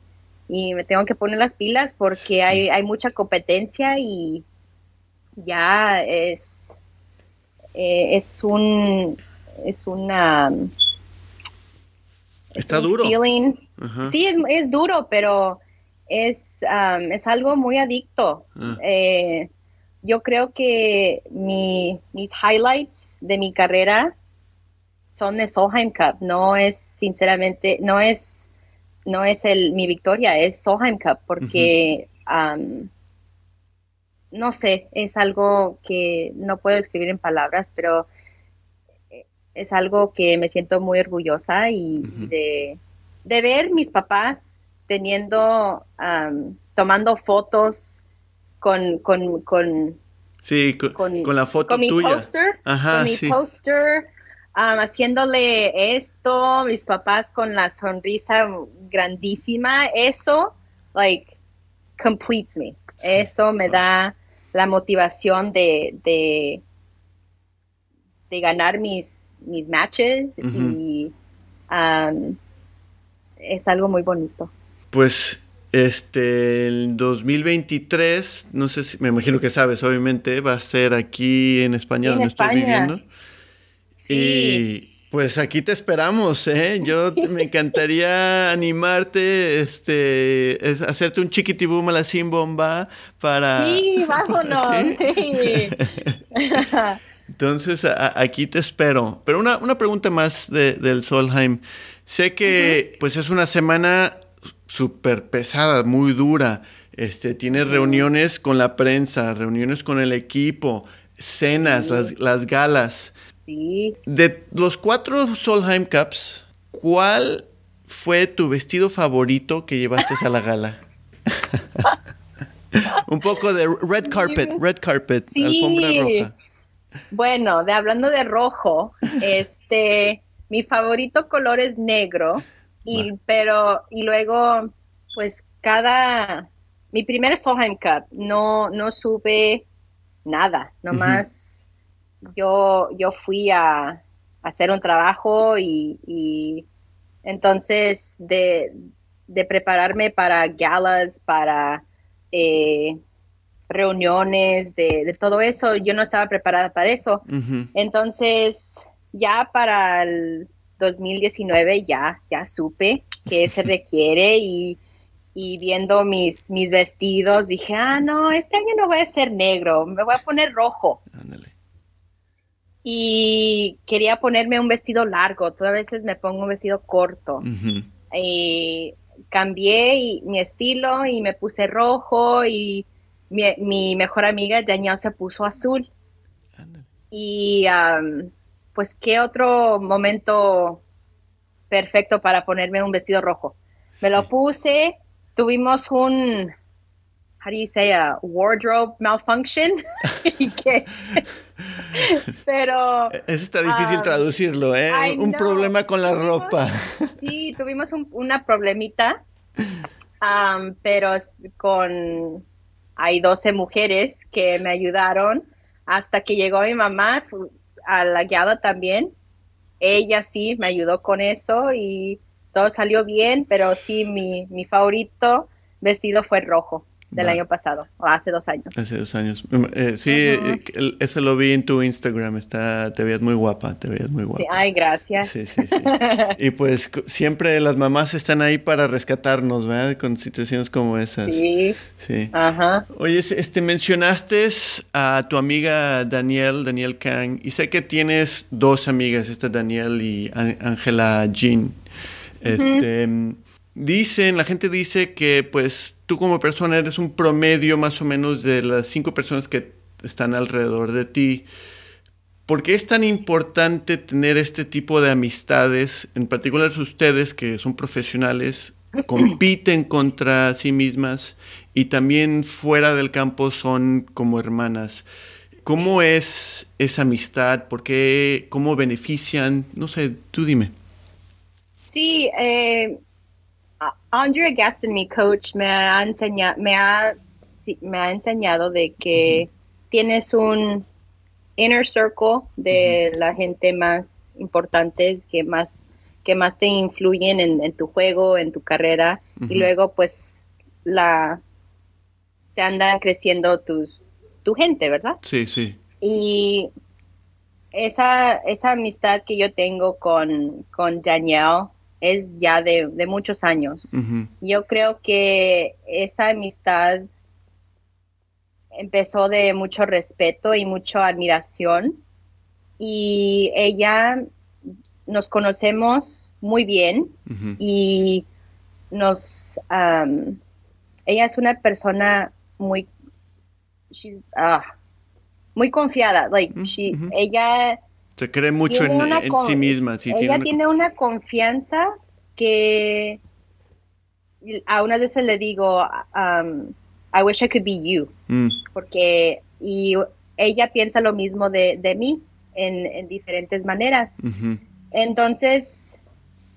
y me tengo que poner las pilas porque Sí. hay, hay mucha competencia y ya es eh, es un es una es Está un duro. Sí, es, es, duro, pero es, es algo muy adicto. Ah. Eh, yo creo que mi, mis highlights de mi carrera son de Solheim Cup, no es sinceramente, no es, no es el, mi victoria, es Solheim Cup, porque no sé, es algo que no puedo escribir en palabras, pero eh, es algo que me siento muy orgullosa y de, de, ver mis papás teniendo, tomando fotos con, con, con Sí, con, la foto con tuya. Mi poster, con mi poster, haciéndole esto, mis papás con la sonrisa grandísima, eso, like, completes me. Eso me da la motivación de, de, ganar mis, mis matches y es algo muy bonito. Pues este, el 2023, no sé si, me imagino que sabes, obviamente, va a ser aquí en España donde estoy viviendo. Sí. Y pues aquí te esperamos, ¿eh? Yo me encantaría animarte, este, hacerte un chiquitibum a la sin bomba para... Sí, vámonos, sí. Entonces, aquí te espero. Pero una, una pregunta más de, del Solheim. Sé que, pues, es una semana súper pesada, muy dura. Este, tienes reuniones con la prensa, reuniones con el equipo, cenas, las, galas. Sí. De los cuatro Solheim Cups, ¿cuál fue tu vestido favorito que llevaste a la gala? Un poco de red carpet, red carpet, alfombra roja. Bueno, de hablando de rojo, este, mi favorito color es negro y, pero, y luego, pues cada, mi primer Solheim Cup, no, no supe nada, nomás yo, yo fui a, hacer un trabajo y, entonces de, prepararme para galas, para eh, reuniones, de, todo eso, yo no estaba preparada para eso. Entonces, ya para el 2019 ya, ya supe que se requiere y, viendo mis, mis vestidos dije, ah, no, este año no voy a ser negro, me voy a poner rojo. Y quería ponerme un vestido largo, todas veces me pongo un vestido corto. Y cambié mi estilo y me puse rojo y mi, mejor amiga Danielle se puso azul. Y pues qué otro momento perfecto para ponerme un vestido rojo. Me lo puse, tuvimos un, how do you say, a wardrobe malfunction. pero... Eso está difícil um, traducirlo, ¿eh? un problema con la ropa. sí, tuvimos una problemita, um, pero con... Hay 12 mujeres que me ayudaron hasta que llegó mi mamá, a la guiada también. Ella sí me ayudó con eso y todo salió bien, pero sí mi, mi favorito vestido fue rojo del año pasado, o hace dos años. Hace dos años. Mm, eh, sí, eh, eso lo vi en tu Instagram, está, te veías muy guapa, te veías muy guapa. Sí, ay, gracias. Sí, sí, sí. y pues siempre las mamás están ahí para rescatarnos, ¿verdad? Con situaciones como esas. Sí. Sí. Ajá. Oye, este, mencionaste a tu amiga Daniel, Daniel Kang, y sé que tienes dos amigas, esta Daniel y Ángela Jean. Este, dicen, la gente dice que pues tú como persona eres un promedio más o menos de las cinco personas que están alrededor de ti. ¿Por qué es tan importante tener este tipo de amistades, en particular ustedes que son profesionales, compiten contra sí mismas y también fuera del campo son como hermanas? ¿Cómo es esa amistad? ¿Por qué? ¿Cómo benefician? No sé, tú dime. Sí, eh, Andrea Gaston, mi coach, me ha, enseñado, me ha, me ha enseñado de que tienes un inner circle de la gente más importante, que más, que más te influyen en, tu juego, en tu carrera, y luego pues la se andan creciendo tus, tu gente, ¿verdad? Sí, sí. Y esa, esa amistad que yo tengo con, con Danielle es ya de, muchos años. Yo creo que esa amistad empezó de mucho respeto y mucha admiración y ella nos conocemos muy bien y nos ella es una persona muy ah, muy confiada like ella se cree mucho en, sí misma ella tiene una... confianza que a una veces le digo I wish I could be you mm. porque y ella piensa lo mismo de, de mí en, diferentes maneras entonces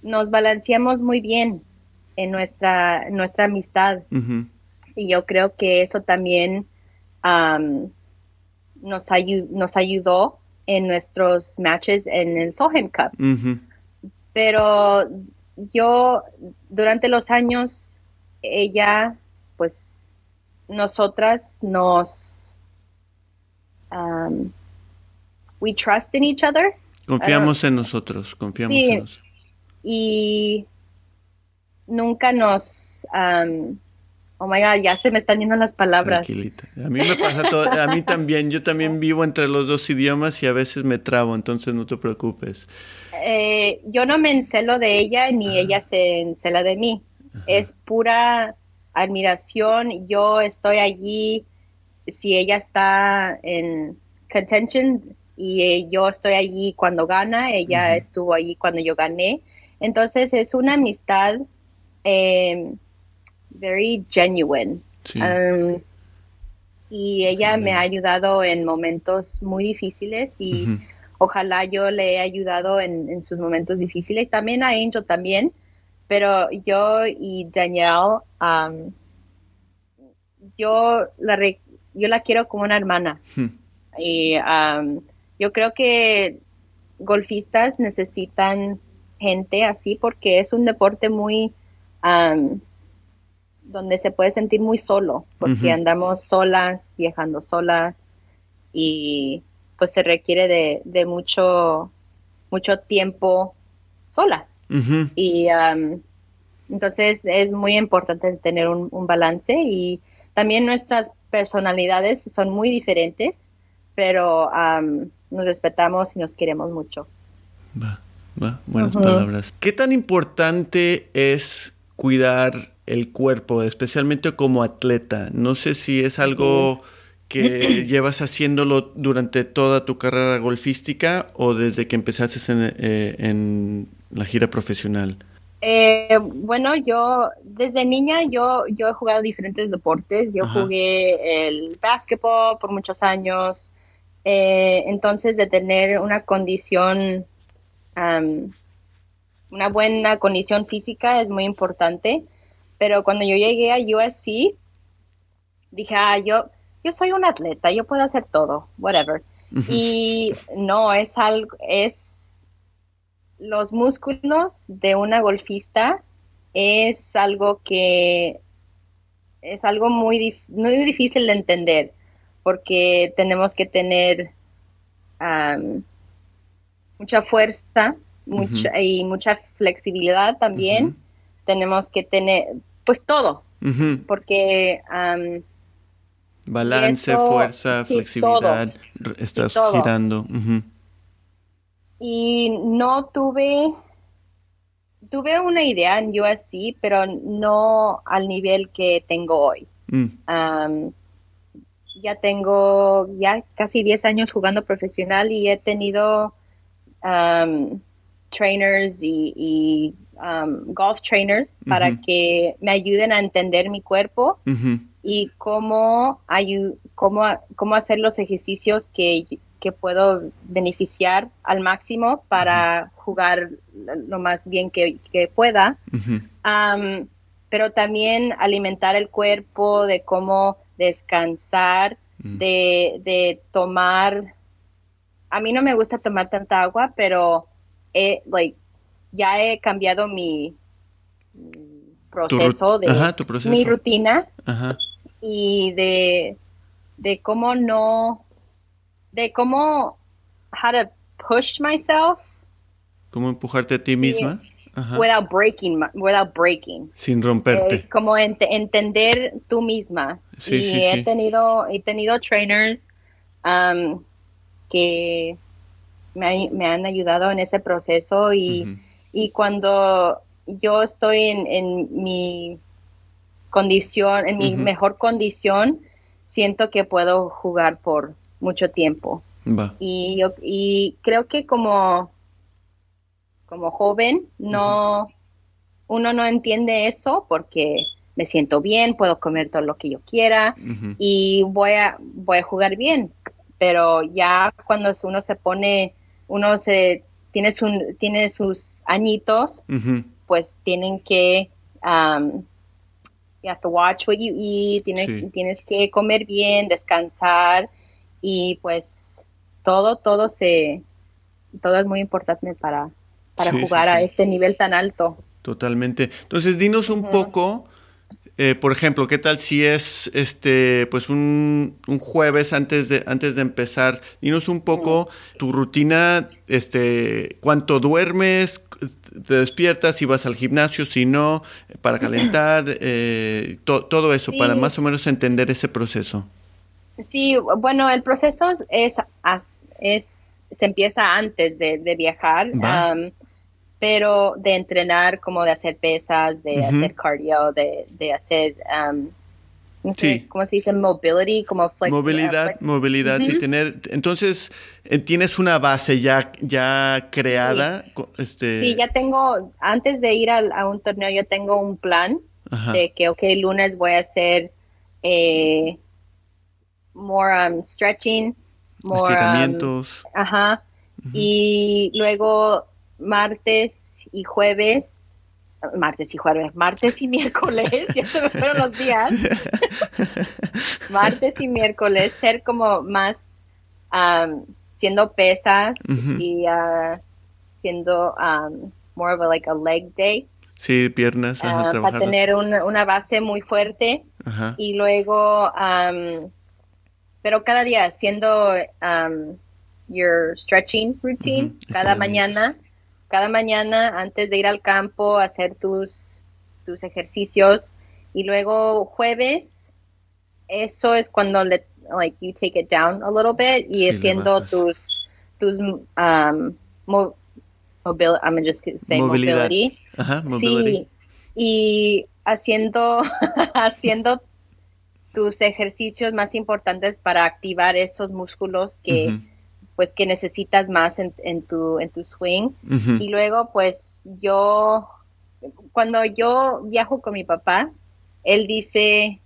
nos balanceamos muy bien en nuestra, nuestra amistad. Y yo creo que eso también nos, nos ayudó en nuestros matches en el Solheim Cup. Pero yo, durante los años, ella, pues, nosotras nos... we trust in each other. Confiamos en nosotros, confiamos en nosotros. Y nunca nos... oh my God, ya se me están yendo las palabras. Tranquilita. A mí me pasa todo, a mí también, yo también vivo entre los dos idiomas y a veces me trabo, entonces no te preocupes. Eh, yo no me encelo de ella ni ella se encela de mí. Es pura admiración. Yo estoy allí, si ella está en contention y yo estoy allí cuando gana, ella estuvo allí cuando yo gané. Entonces es una amistad eh, very genuine. Um, y ella me ha ayudado en momentos muy difíciles y ojalá yo le he ayudado en, sus momentos difíciles. También a Angel también, pero yo y Danielle, um, yo, la yo la quiero como una hermana. Y um, yo creo que golfistas necesitan gente así porque es un deporte muy donde se puede sentir muy solo, porque andamos solas, viajando solas y pues se requiere de, mucho, mucho tiempo sola. Y entonces es muy importante tener un, balance y también nuestras personalidades son muy diferentes, pero nos respetamos y nos queremos mucho. Va, va, buenas palabras. ¿Qué tan importante es cuidar el cuerpo, especialmente como atleta. No sé si es algo que llevas haciéndolo durante toda tu carrera golfística o desde que empezaste en, eh, la gira profesional. Eh, bueno, yo desde niña yo, yo he jugado diferentes deportes. Yo jugué el básquetbol por muchos años. Eh, entonces, de tener una condición una buena condición física es muy importante, pero cuando yo llegué a USC, dije, ah, yo, yo soy un atleta, yo puedo hacer todo, whatever. Y no, es algo, es los músculos de una golfista es algo que es algo muy, muy difícil de entender porque tenemos que tener mucha fuerza mucha, y mucha flexibilidad también. Tenemos que tener, pues todo, porque... Balance, fuerza, flexibilidad, estás girando. Y no tuve, tuve una idea en USC, pero no al nivel que tengo hoy. Mm. ya tengo ya casi 10 años jugando profesional y he tenido trainers y, um, golf trainers para que me ayuden a entender mi cuerpo y cómo, cómo, cómo hacer los ejercicios que, que puedo beneficiar al máximo para jugar lo más bien que, pueda. Um, pero también alimentar el cuerpo, de cómo descansar, de, de tomar a mí no me gusta tomar tanta agua, pero like, ya he cambiado mi proceso de mi rutina y de, de cómo no, de cómo, how to push myself. ¿Cómo empujarte a ti misma? without breaking, without breaking. Sin romperte. Eh, como entender tú misma. Sí, y sí, he sí. tenido, he tenido trainers um, que me, me, han ayudado en ese proceso y. y cuando yo estoy en, en mi condición, en mi mejor condición, siento que puedo jugar por mucho tiempo. Va. Y yo y creo que como como joven no uno no entiende eso porque me siento bien, puedo comer todo lo que yo quiera y voy a voy a jugar bien, pero ya cuando uno se pone uno se tiene su, tiene sus añitos, pues tienen que um, you have to watch what you eat, tienes, Sí. tienes que comer bien, descansar y pues todo, todo se, todo es muy importante para, para Sí, sí, jugar a este nivel tan alto. Totalmente. Entonces, dinos un poco, eh, por ejemplo, ¿qué tal si es este, pues un, un jueves antes de, antes de empezar? Dinos un poco tu rutina, este, cuánto duermes, te despiertas, si vas al gimnasio, si no, para calentar, eh, to- todo eso, Sí. para más o menos entender ese proceso. Sí, bueno, el proceso es, es se empieza antes de, de viajar, um, pero de entrenar, como de hacer pesas, de hacer cardio, de, de hacer, um, no sé, Sí. ¿cómo se dice? Mobility, como flex- movilidad, flex- movilidad, sí, tener, entonces, eh, tienes una base ya, ya creada, co- este, Sí, ya tengo, antes de ir al- a, un torneo, yo tengo un plan ajá, de que, ok, lunes voy a hacer eh, more um, stretching, more, um, estiramientos, ajá, y luego martes y jueves, martes y jueves, martes y miércoles, ya se me fueron los días, martes y miércoles, ser como más um, siendo pesas y uh, siendo um, more of a, like a leg day. Sí, piernas, ajá, uh, para tener una, una base muy fuerte. Ajá, y luego um, pero cada día haciendo um, your stretching routine cada mañana cada mañana antes de ir al campo hacer tus tus ejercicios. Y luego jueves eso es cuando le like you take it down a little bit y Sí, haciendo tus tus um, mo- mobil- I'm just say Movilidad. mobility. Ajá, mobility, Sí, y haciendo, haciendo tus ejercicios más importantes para activar esos músculos que, pues, que necesitas más en, en tu, en tu swing. Y luego, pues, yo, cuando yo viajo con mi papá, él dice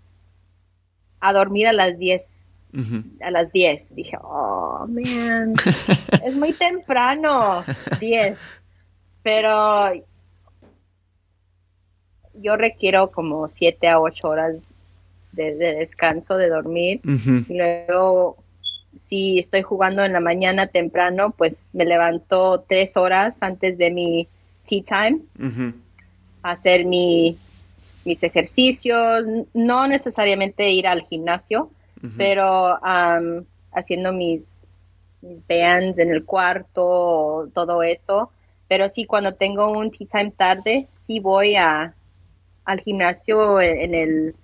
a dormir a las 10 ujú. a las 10. Dije, oh, man, es muy temprano, 10. Pero yo requiero como 7 a 8 horas de, de descanso, de dormir. Y luego, si estoy jugando en la mañana temprano, pues me levanto 3 horas antes de mi tea time a hacer mi, mis ejercicios. No necesariamente ir al gimnasio, pero um, haciendo mis, mis bands en el cuarto, todo eso. Pero sí, cuando tengo un tea time tarde, sí voy a, al gimnasio en, en el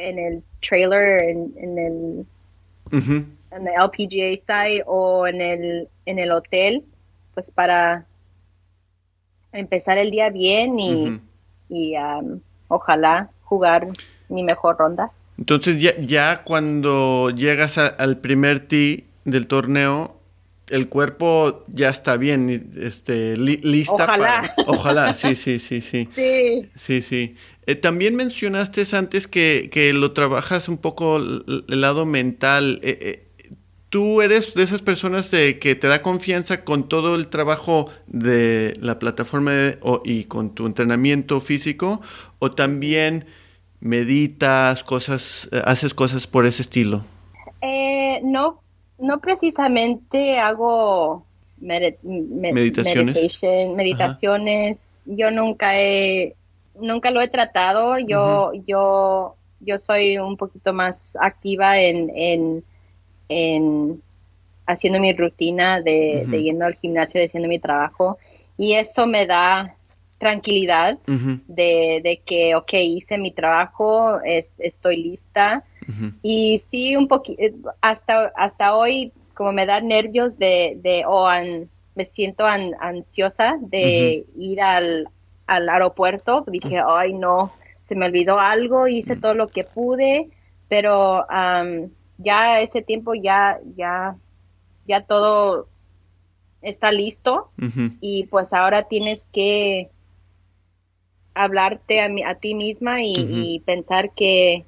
en el trailer, en, en el. En el LPGA site o en el en el hotel, pues para empezar el día bien y, y um, ojalá jugar mi mejor ronda. Entonces ya, ya cuando llegas a- al primer tee del torneo, el cuerpo ya está bien, este, li- lista Ojalá. para... Ojalá, sí, sí, sí, sí. Sí. Sí, sí. Eh, también mencionaste antes que, que lo trabajas un poco el lado mental. Eh, eh, ¿Tú eres de esas personas de que te da confianza con todo el trabajo de la plataforma de- o- y con tu entrenamiento físico? ¿O también meditas, cosas, haces cosas por ese estilo? Eh, no, no precisamente hago medi- me- Meditaciones. meditaciones. Yo nunca he, nunca lo he tratado. Yo, yo, yo soy un poquito más activa en, en, en haciendo mi rutina de, de yendo al gimnasio, de haciendo mi trabajo. Y eso me da tranquilidad de, de, que, ok, hice mi trabajo, es, estoy lista. Y sí, un poquito, eh, hasta, hasta hoy, como me da nervios de, de o me siento ansiosa de ir al, al aeropuerto. Dije, ay, no, se me olvidó algo, hice todo lo que pude, pero ya ese tiempo ya, ya, ya todo está listo y pues ahora tienes que hablarte a, a ti misma y, pensar que,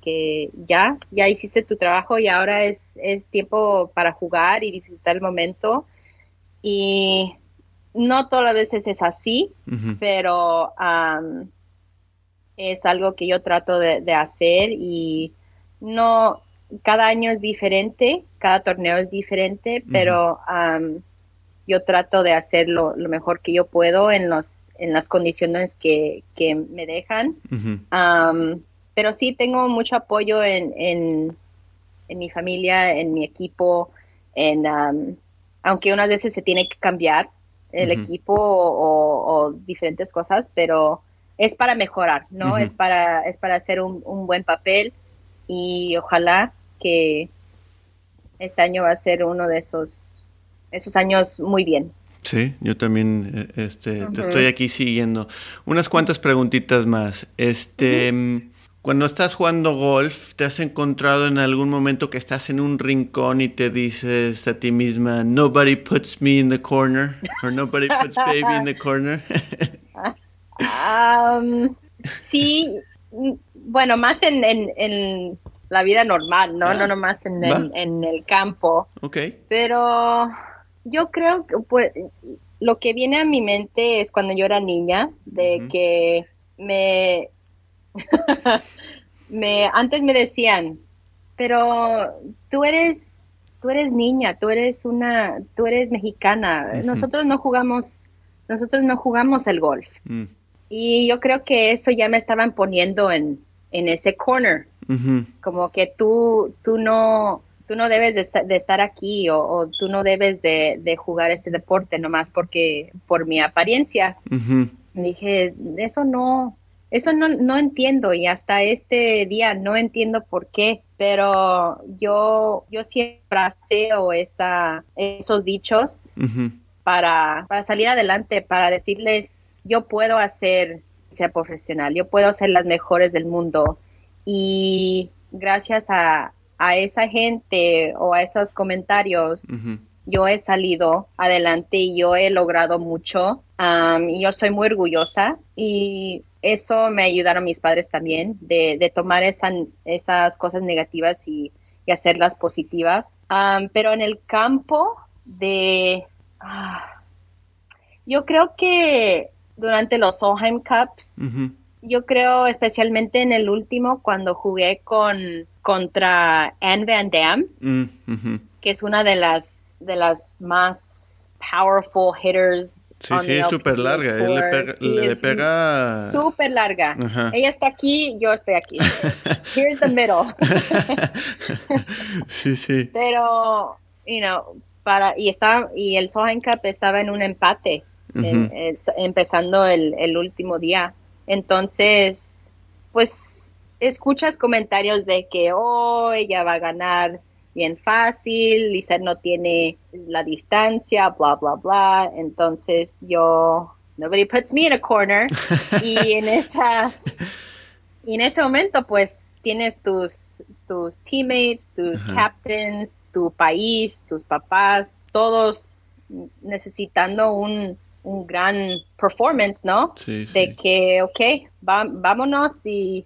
que, ya, ya hiciste tu trabajo y ahora es, es tiempo para jugar y disfrutar el momento. Y no todas las veces es así, pero es algo que yo trato de, hacer y no, cada año es diferente, cada torneo es diferente, pero yo trato de hacerlo lo mejor que yo puedo en los en las condiciones que, me dejan. pero sí tengo mucho apoyo en, en, mi familia, en mi equipo, en, aunque unas veces se tiene que cambiar el equipo o, diferentes cosas, pero es para mejorar, ¿no? Es para es para hacer un, un buen papel y ojalá que este año va a ser uno de esos esos años muy bien. Sí, yo también eh, este, te estoy aquí siguiendo. Unas cuantas preguntitas más. Este, mm, cuando estás jugando golf, ¿te has encontrado en algún momento que estás en un rincón y te dices a ti misma, nobody puts me in the corner, or nobody puts baby in the corner? um, sí, mm, bueno, más en, en, en, la vida normal, ¿no? Ah, no nomás en el, en el campo. Ok. Pero yo creo que pues, lo que viene a mi mente es cuando yo era niña, de que me, me, antes me decían, pero tú eres, tú eres niña, tú eres una, tú eres mexicana, nosotros no jugamos, nosotros no jugamos el golf. Mm. Y yo creo que eso ya me estaban poniendo en, en ese corner, como que tú, tú no, tú no debes de, estar, aquí o, tú no debes de, jugar este deporte nomás porque por mi apariencia. Dije, eso no, eso no, no entiendo y hasta este día no entiendo por qué, pero yo, yo siempre haceo esa, esos dichos para, para salir adelante, para decirles, yo puedo hacer sea profesional, yo puedo ser las mejores del mundo y gracias a, a esa gente o a esos comentarios, yo he salido adelante y yo he logrado mucho. y yo soy muy orgullosa y eso me ayudaron mis padres también de, tomar esas cosas negativas y, hacerlas positivas. pero en el campo de... Ah, yo creo que durante los Solheim Cups, yo creo especialmente en el último cuando jugué con contra Anne Van Dam, mm, que es una de las de las más powerful hitters. Sí, sí, es súper larga. le pega. Súper larga. Ella está aquí, yo estoy aquí. Here's the middle. sí, sí. Pero, you know, para, y, está, y el Sohan Cup estaba en un empate, empezando el, el último día. Entonces, pues escuchas comentarios de que, oh, ella va a ganar bien fácil, Lisa no tiene la distancia, bla, bla, bla. Entonces yo, nobody puts me in a corner. y en esa, y en ese momento, pues tienes tus, tus teammates, tus captains, tu país, tus papás, todos necesitando un, un gran performance, ¿no? Sí, De que, ok, vámonos y,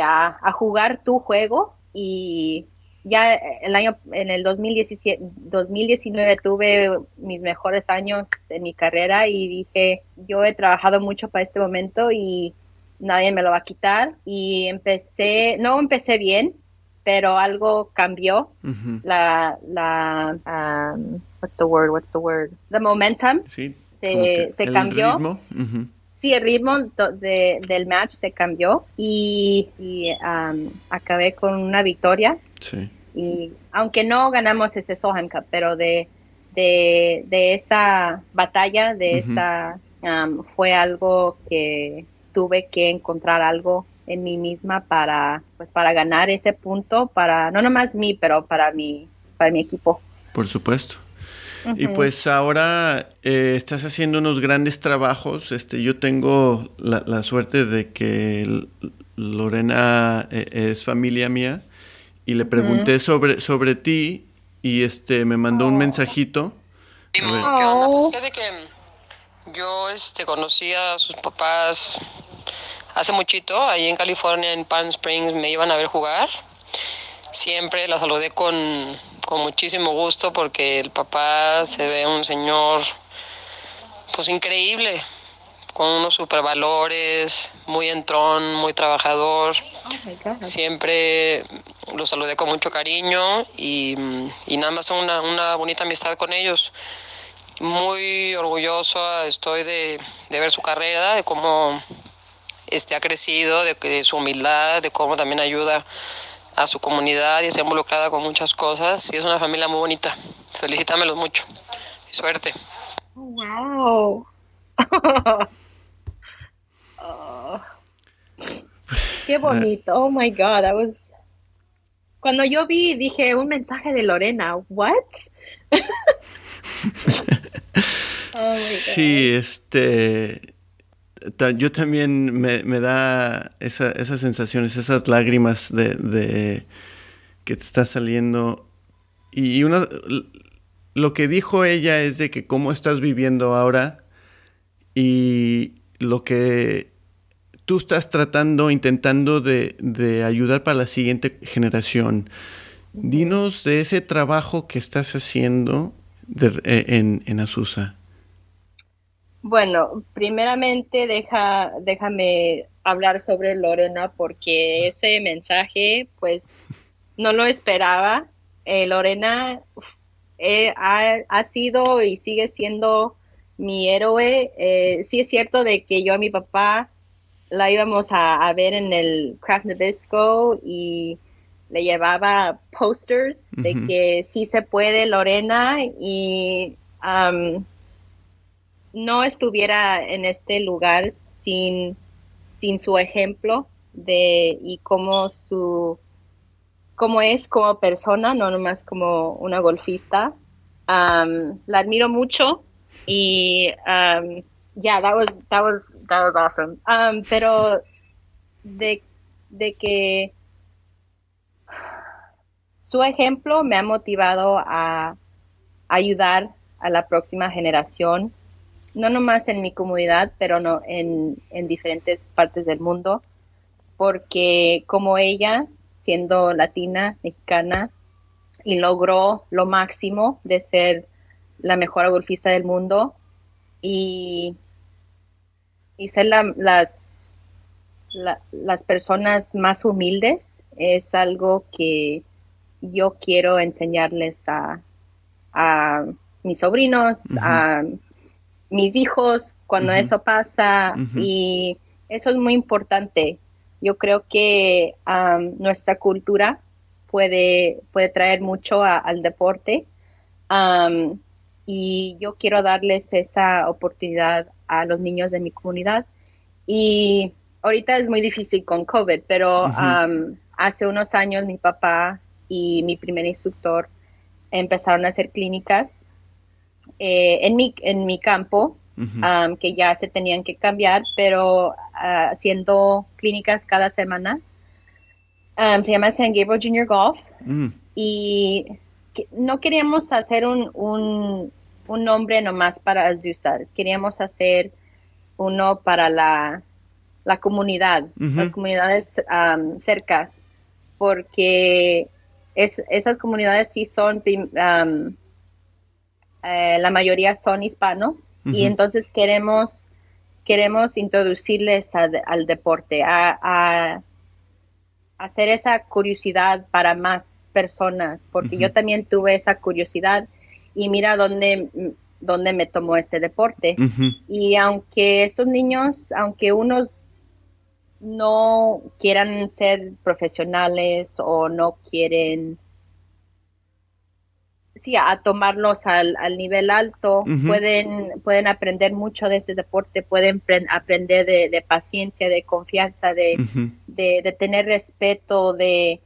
a, jugar tu juego y ya el año, en el 2017, 2019 tuve mis mejores años en mi carrera y dije, yo he trabajado mucho para este momento y nadie me lo va a quitar y empecé, no empecé bien, pero algo cambió. La, la, um, what's the word, what's the word? The momentum. Sí se, cambió. Sí, el ritmo de, del match se cambió y, acabé con una victoria. Sí. Y aunque no ganamos ese Sohan Cup, pero de, de, esa batalla, de esa fue algo que tuve que encontrar algo en mí misma para pues para ganar ese punto para no nomás mí pero para mi para mi equipo por supuesto y pues ahora eh, estás haciendo unos grandes trabajos este yo tengo la, suerte de que Lorena eh, es familia mía y le pregunté sobre sobre ti y este me mandó un oh. mensajito ¿Qué onda? Fíjate que yo este conocí a sus papás hace muchito, ahí en California, en Palm Springs, me iban a ver jugar. Siempre la saludé con, con muchísimo gusto porque el papá se ve un señor pues increíble, con unos super valores, muy entrón, muy trabajador. Siempre lo saludé con mucho cariño y, nada más una, una, bonita amistad con ellos. Muy orgulloso estoy de, de ver su carrera, de cómo este, ha crecido, de, su humildad, de cómo también ayuda a su comunidad y está involucrada con muchas cosas. Y es una familia muy bonita. Felicítamelos mucho. Y suerte. ¡Wow! Oh. Qué bonito. Oh my God, that was. Cuando yo vi, dije un mensaje de Lorena. ¿What? oh my God. Sí, este yo también me, da esa, esas sensaciones, esas lágrimas de, que te está saliendo. Y una, lo que dijo ella es de que cómo estás viviendo ahora y lo que tú estás tratando, intentando de, ayudar para la siguiente generación. Dinos de ese trabajo que estás haciendo eh, en, en Azusa. Bueno, primeramente deja, déjame hablar sobre Lorena porque ese mensaje pues no lo esperaba. Eh, Lorena eh, ha, sido y sigue siendo mi héroe. Eh, sí es cierto de que yo a mi papá la íbamos a, ver en el Craft Nabisco y le llevaba posters de que sí se puede Lorena y um, no estuviera en este lugar sin, sin su ejemplo de y cómo su cómo es como persona, no nomás como una golfista. La admiro mucho y yeah, that was that was that was awesome. Pero de, de que su ejemplo me ha motivado a ayudar a la próxima generación no nomás en mi comunidad, pero no en, diferentes partes del mundo, porque como ella, siendo latina, mexicana, y logró lo máximo de ser la mejor golfista del mundo y, y ser las, las personas más humildes es algo que yo quiero enseñarles a, a mis sobrinos, a mis hijos cuando eso pasa y eso es muy importante. Yo creo que nuestra cultura puede, puede traer mucho al deporte y yo quiero darles esa oportunidad a los niños de mi comunidad. Y ahorita es muy difícil con COVID, pero hace unos años mi papá y mi primer instructor empezaron a hacer clínicas eh, en, mi, en mi campo, um, que ya se tenían que cambiar, pero uh, haciendo clínicas cada semana. Um, se llama San Gabriel Junior Golf. Mm. Y no queríamos hacer un, un, un nombre nomás para Azusa, queríamos hacer uno para la, la comunidad, las comunidades um, cercas, porque es, esas comunidades sí son eh, la mayoría son hispanos y entonces queremos, queremos introducirles al deporte, a, hacer esa curiosidad para más personas, porque yo también tuve esa curiosidad y mira dónde, dónde me tomó este deporte. Y aunque estos niños, aunque unos no quieran ser profesionales o no quieren sí, a tomarlos al, al nivel alto, pueden, pueden aprender mucho de este deporte, pueden aprender de, paciencia, de confianza, de, de, tener respeto, de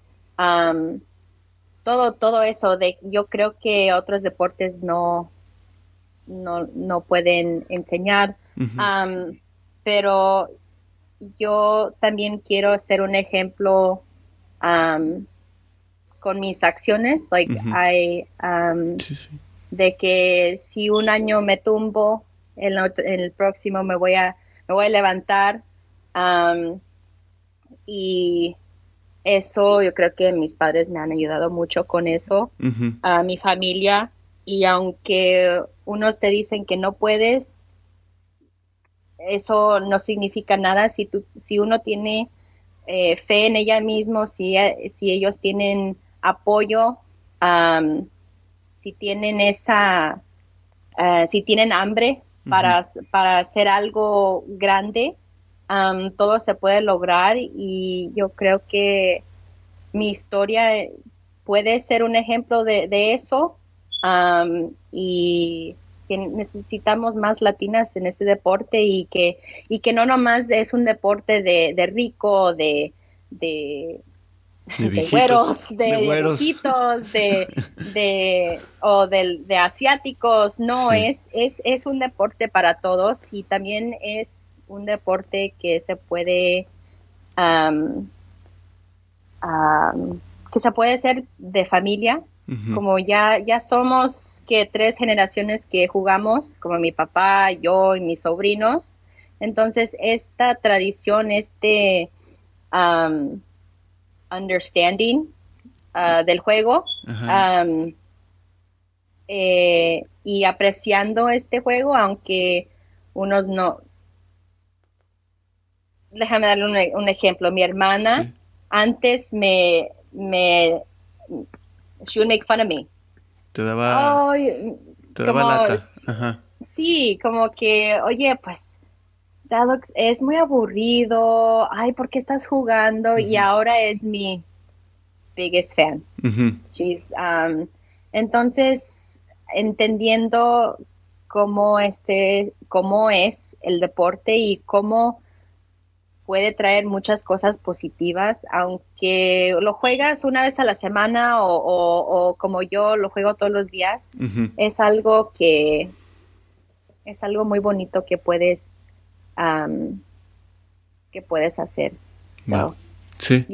todo, todo eso. De, yo creo que otros deportes no, no, no pueden enseñar, pero yo también quiero ser un ejemplo con mis acciones, like um, de que si un año me tumbo, en, el próximo me voy a me voy a levantar um, y eso yo creo que mis padres me han ayudado mucho con eso, a mi familia y aunque unos te dicen que no puedes, eso no significa nada. Si tú si uno tiene eh, fe en ella mismo, si, si ellos tienen apoyo, si tienen esa, eh, si tienen hambre para, para hacer algo grande, todo se puede lograr y yo creo que mi historia puede ser un ejemplo de, eso y que necesitamos más latinas en este deporte y que, y que no nomás es un deporte de, de rico, de, de de, güeros, de, de de, o de, asiáticos. No, es, es, es un deporte para todos y también es un deporte que se puede que se puede hacer de familia. Como ya, ya somos que tres generaciones que jugamos, como mi papá, yo y mis sobrinos. Entonces, esta tradición, este understanding uh, del juego um, eh, y apreciando este juego, aunque unos no. Déjame darle un, ejemplo. Mi hermana antes me, me, she would make fun of me. Te daba, te daba lata. Sí, como que, oye, pues es muy aburrido, ay, ¿por qué estás jugando? Y ahora es mi biggest fan. Um, entonces, entendiendo cómo, este, cómo es el deporte y cómo puede traer muchas cosas positivas, aunque lo juegas una vez a la semana o, como yo lo juego todos los días, es algo que es algo muy bonito que puedes que puedes hacer. sí.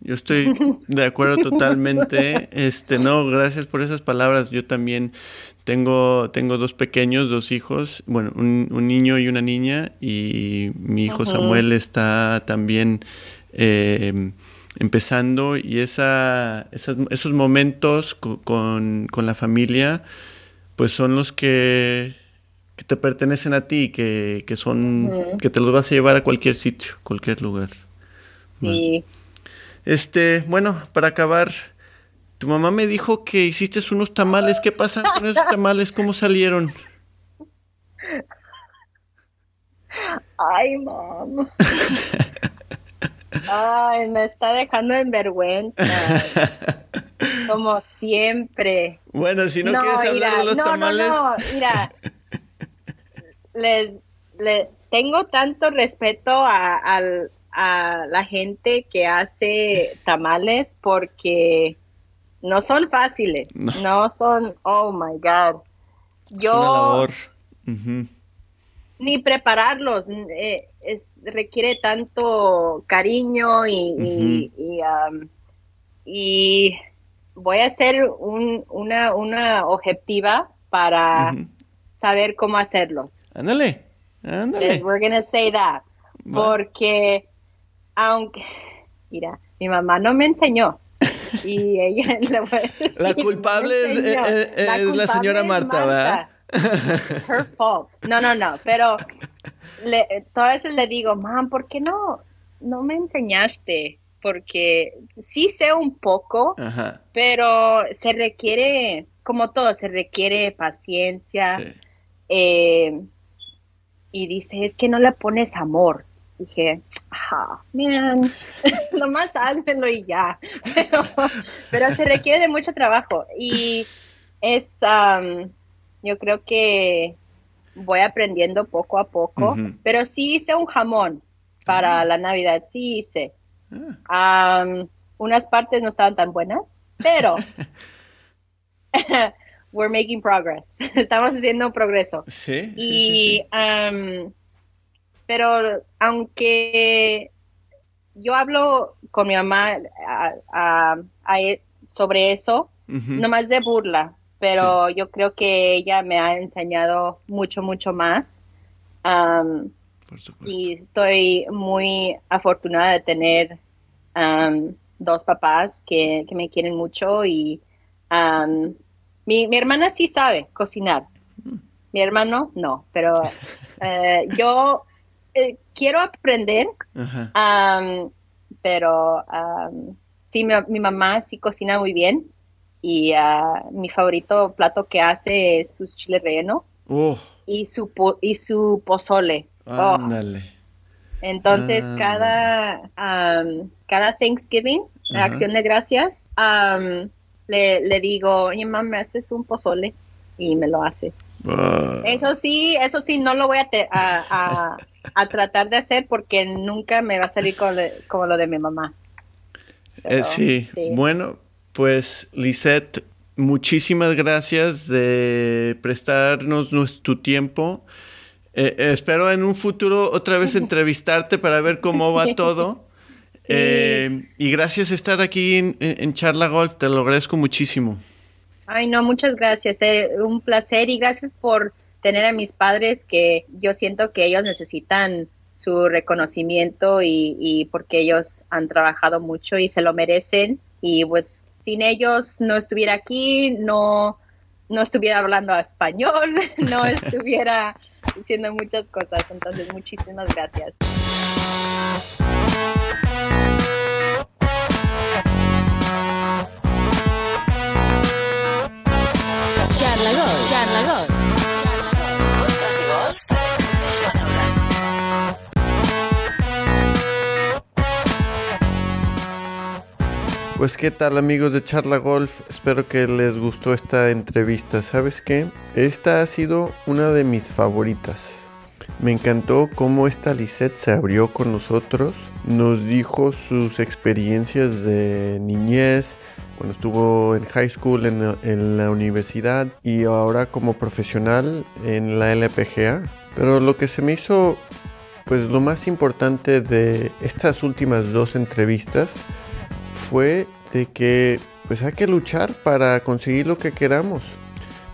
Yo estoy de acuerdo totalmente. Este, no, gracias por esas palabras. Yo también tengo, tengo dos pequeños, dos hijos, bueno, un, niño y una niña, y mi hijo Samuel está también em, empezando, y esa, esos momentos con, con la familia, pues son los que que te pertenecen a ti, que, que son, que te los vas a llevar a cualquier sitio, cualquier lugar. Sí. Este, bueno, para acabar, tu mamá me dijo que hiciste unos tamales. ¿Qué pasa con esos tamales? ¿Cómo salieron? Ay, mamá. Ay, me está dejando en vergüenza. Como siempre. Bueno, si no, quieres hablar de los tamales. No, no, mira, les, tengo tanto respeto a, la gente que hace tamales porque no son fáciles, no, son, oh my God. Yo ni prepararlos, eh, es, requiere tanto cariño y, y, voy a hacer un, una, una objetiva para saber cómo hacerlos. Ándale, ándale. We're gonna say that. Porque, aunque, mira, mi mamá no me enseñó. Y ella La culpable es, la, señora Marta, ¿verdad? Her fault. No, no, no. Pero le, todas veces le digo, mam, ¿por qué no, no me enseñaste? Porque sí sé un poco, pero se requiere, como todo, se requiere paciencia. Eh, y dice, es que no le pones amor. Dije, ah, man, nomás házmelo y ya. Pero, pero se requiere de mucho trabajo. Y es, yo creo que voy aprendiendo poco a poco, pero sí hice un jamón para la Navidad, sí hice. Ah. unas partes no estaban tan buenas, pero we're making progress. Estamos haciendo progreso. Sí. Y, pero aunque yo hablo con mi mamá e, sobre eso, no más de burla, pero yo creo que ella me ha enseñado mucho, mucho más. y estoy muy afortunada de tener dos papás que, me quieren mucho y mi, mi, hermana sí sabe cocinar. Mi hermano no, pero eh, yo eh, quiero aprender, pero sí, mi, mamá sí cocina muy bien y ah, mi favorito plato que hace es sus chiles rellenos oh. y, su y su pozole. Oh. Entonces, cada, cada Thanksgiving, la acción de gracias, le, le, digo, oye, mamá, ¿me haces un pozole? Y me lo hace. Ah. Eso sí, eso sí, no lo voy a, a, tratar de hacer porque nunca me va a salir como, lo de mi mamá. Eh, sí. bueno, pues Lisette, muchísimas gracias de prestarnos tu tiempo. Eh, espero en un futuro otra vez entrevistarte para ver cómo va todo. Eh, y gracias por estar aquí en, Charla Golf, te lo agradezco muchísimo. Ay, no, muchas gracias, eh, un placer y gracias por tener a mis padres que yo siento que ellos necesitan su reconocimiento y, y porque ellos han trabajado mucho y se lo merecen y pues sin ellos no estuviera aquí, no, no estuviera hablando español, no estuviera haciendo muchas cosas. Entonces, muchísimas gracias. Charla Charla Pues qué tal amigos de Charla Golf, espero que les gustó esta entrevista. ¿Sabes qué? Esta ha sido una de mis favoritas. Me encantó cómo esta Lisette se abrió con nosotros, nos dijo sus experiencias de niñez, cuando estuvo en high school, en, en la universidad y ahora como profesional en la LPGA. Pero lo que se me hizo, pues lo más importante de estas últimas dos entrevistas fue de que pues hay que luchar para conseguir lo que queramos.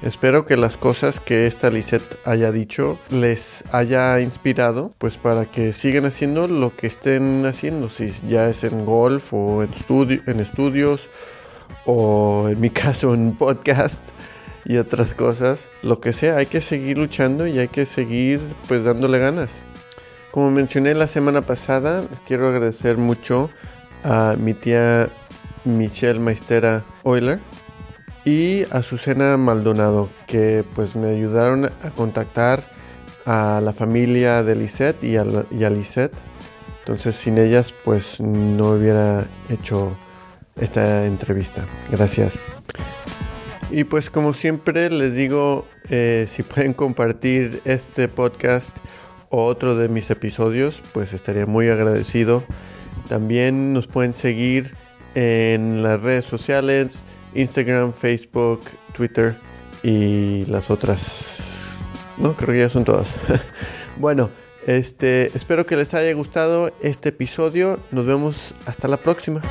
Espero que las cosas que esta Lisette haya dicho les haya inspirado, pues para que sigan haciendo lo que estén haciendo, si ya es en golf o en, en estudios o en mi caso en podcast y otras cosas, lo que sea, hay que seguir luchando y hay que seguir pues dándole ganas. Como mencioné la semana pasada, quiero agradecer mucho a mi tía Michelle Maestera Euler y Azucena Maldonado, que pues me ayudaron a contactar a la familia de Lisette y a, y a Lisette. Entonces sin ellas pues no hubiera hecho esta entrevista. Gracias. Y pues como siempre les digo, eh, si pueden compartir este podcast o otro de mis episodios, pues estaría muy agradecido. También nos pueden seguir en las redes sociales, Instagram, Facebook, Twitter y las otras. No, creo que ya son todas. bueno, este, espero que les haya gustado este episodio. Nos vemos hasta la próxima.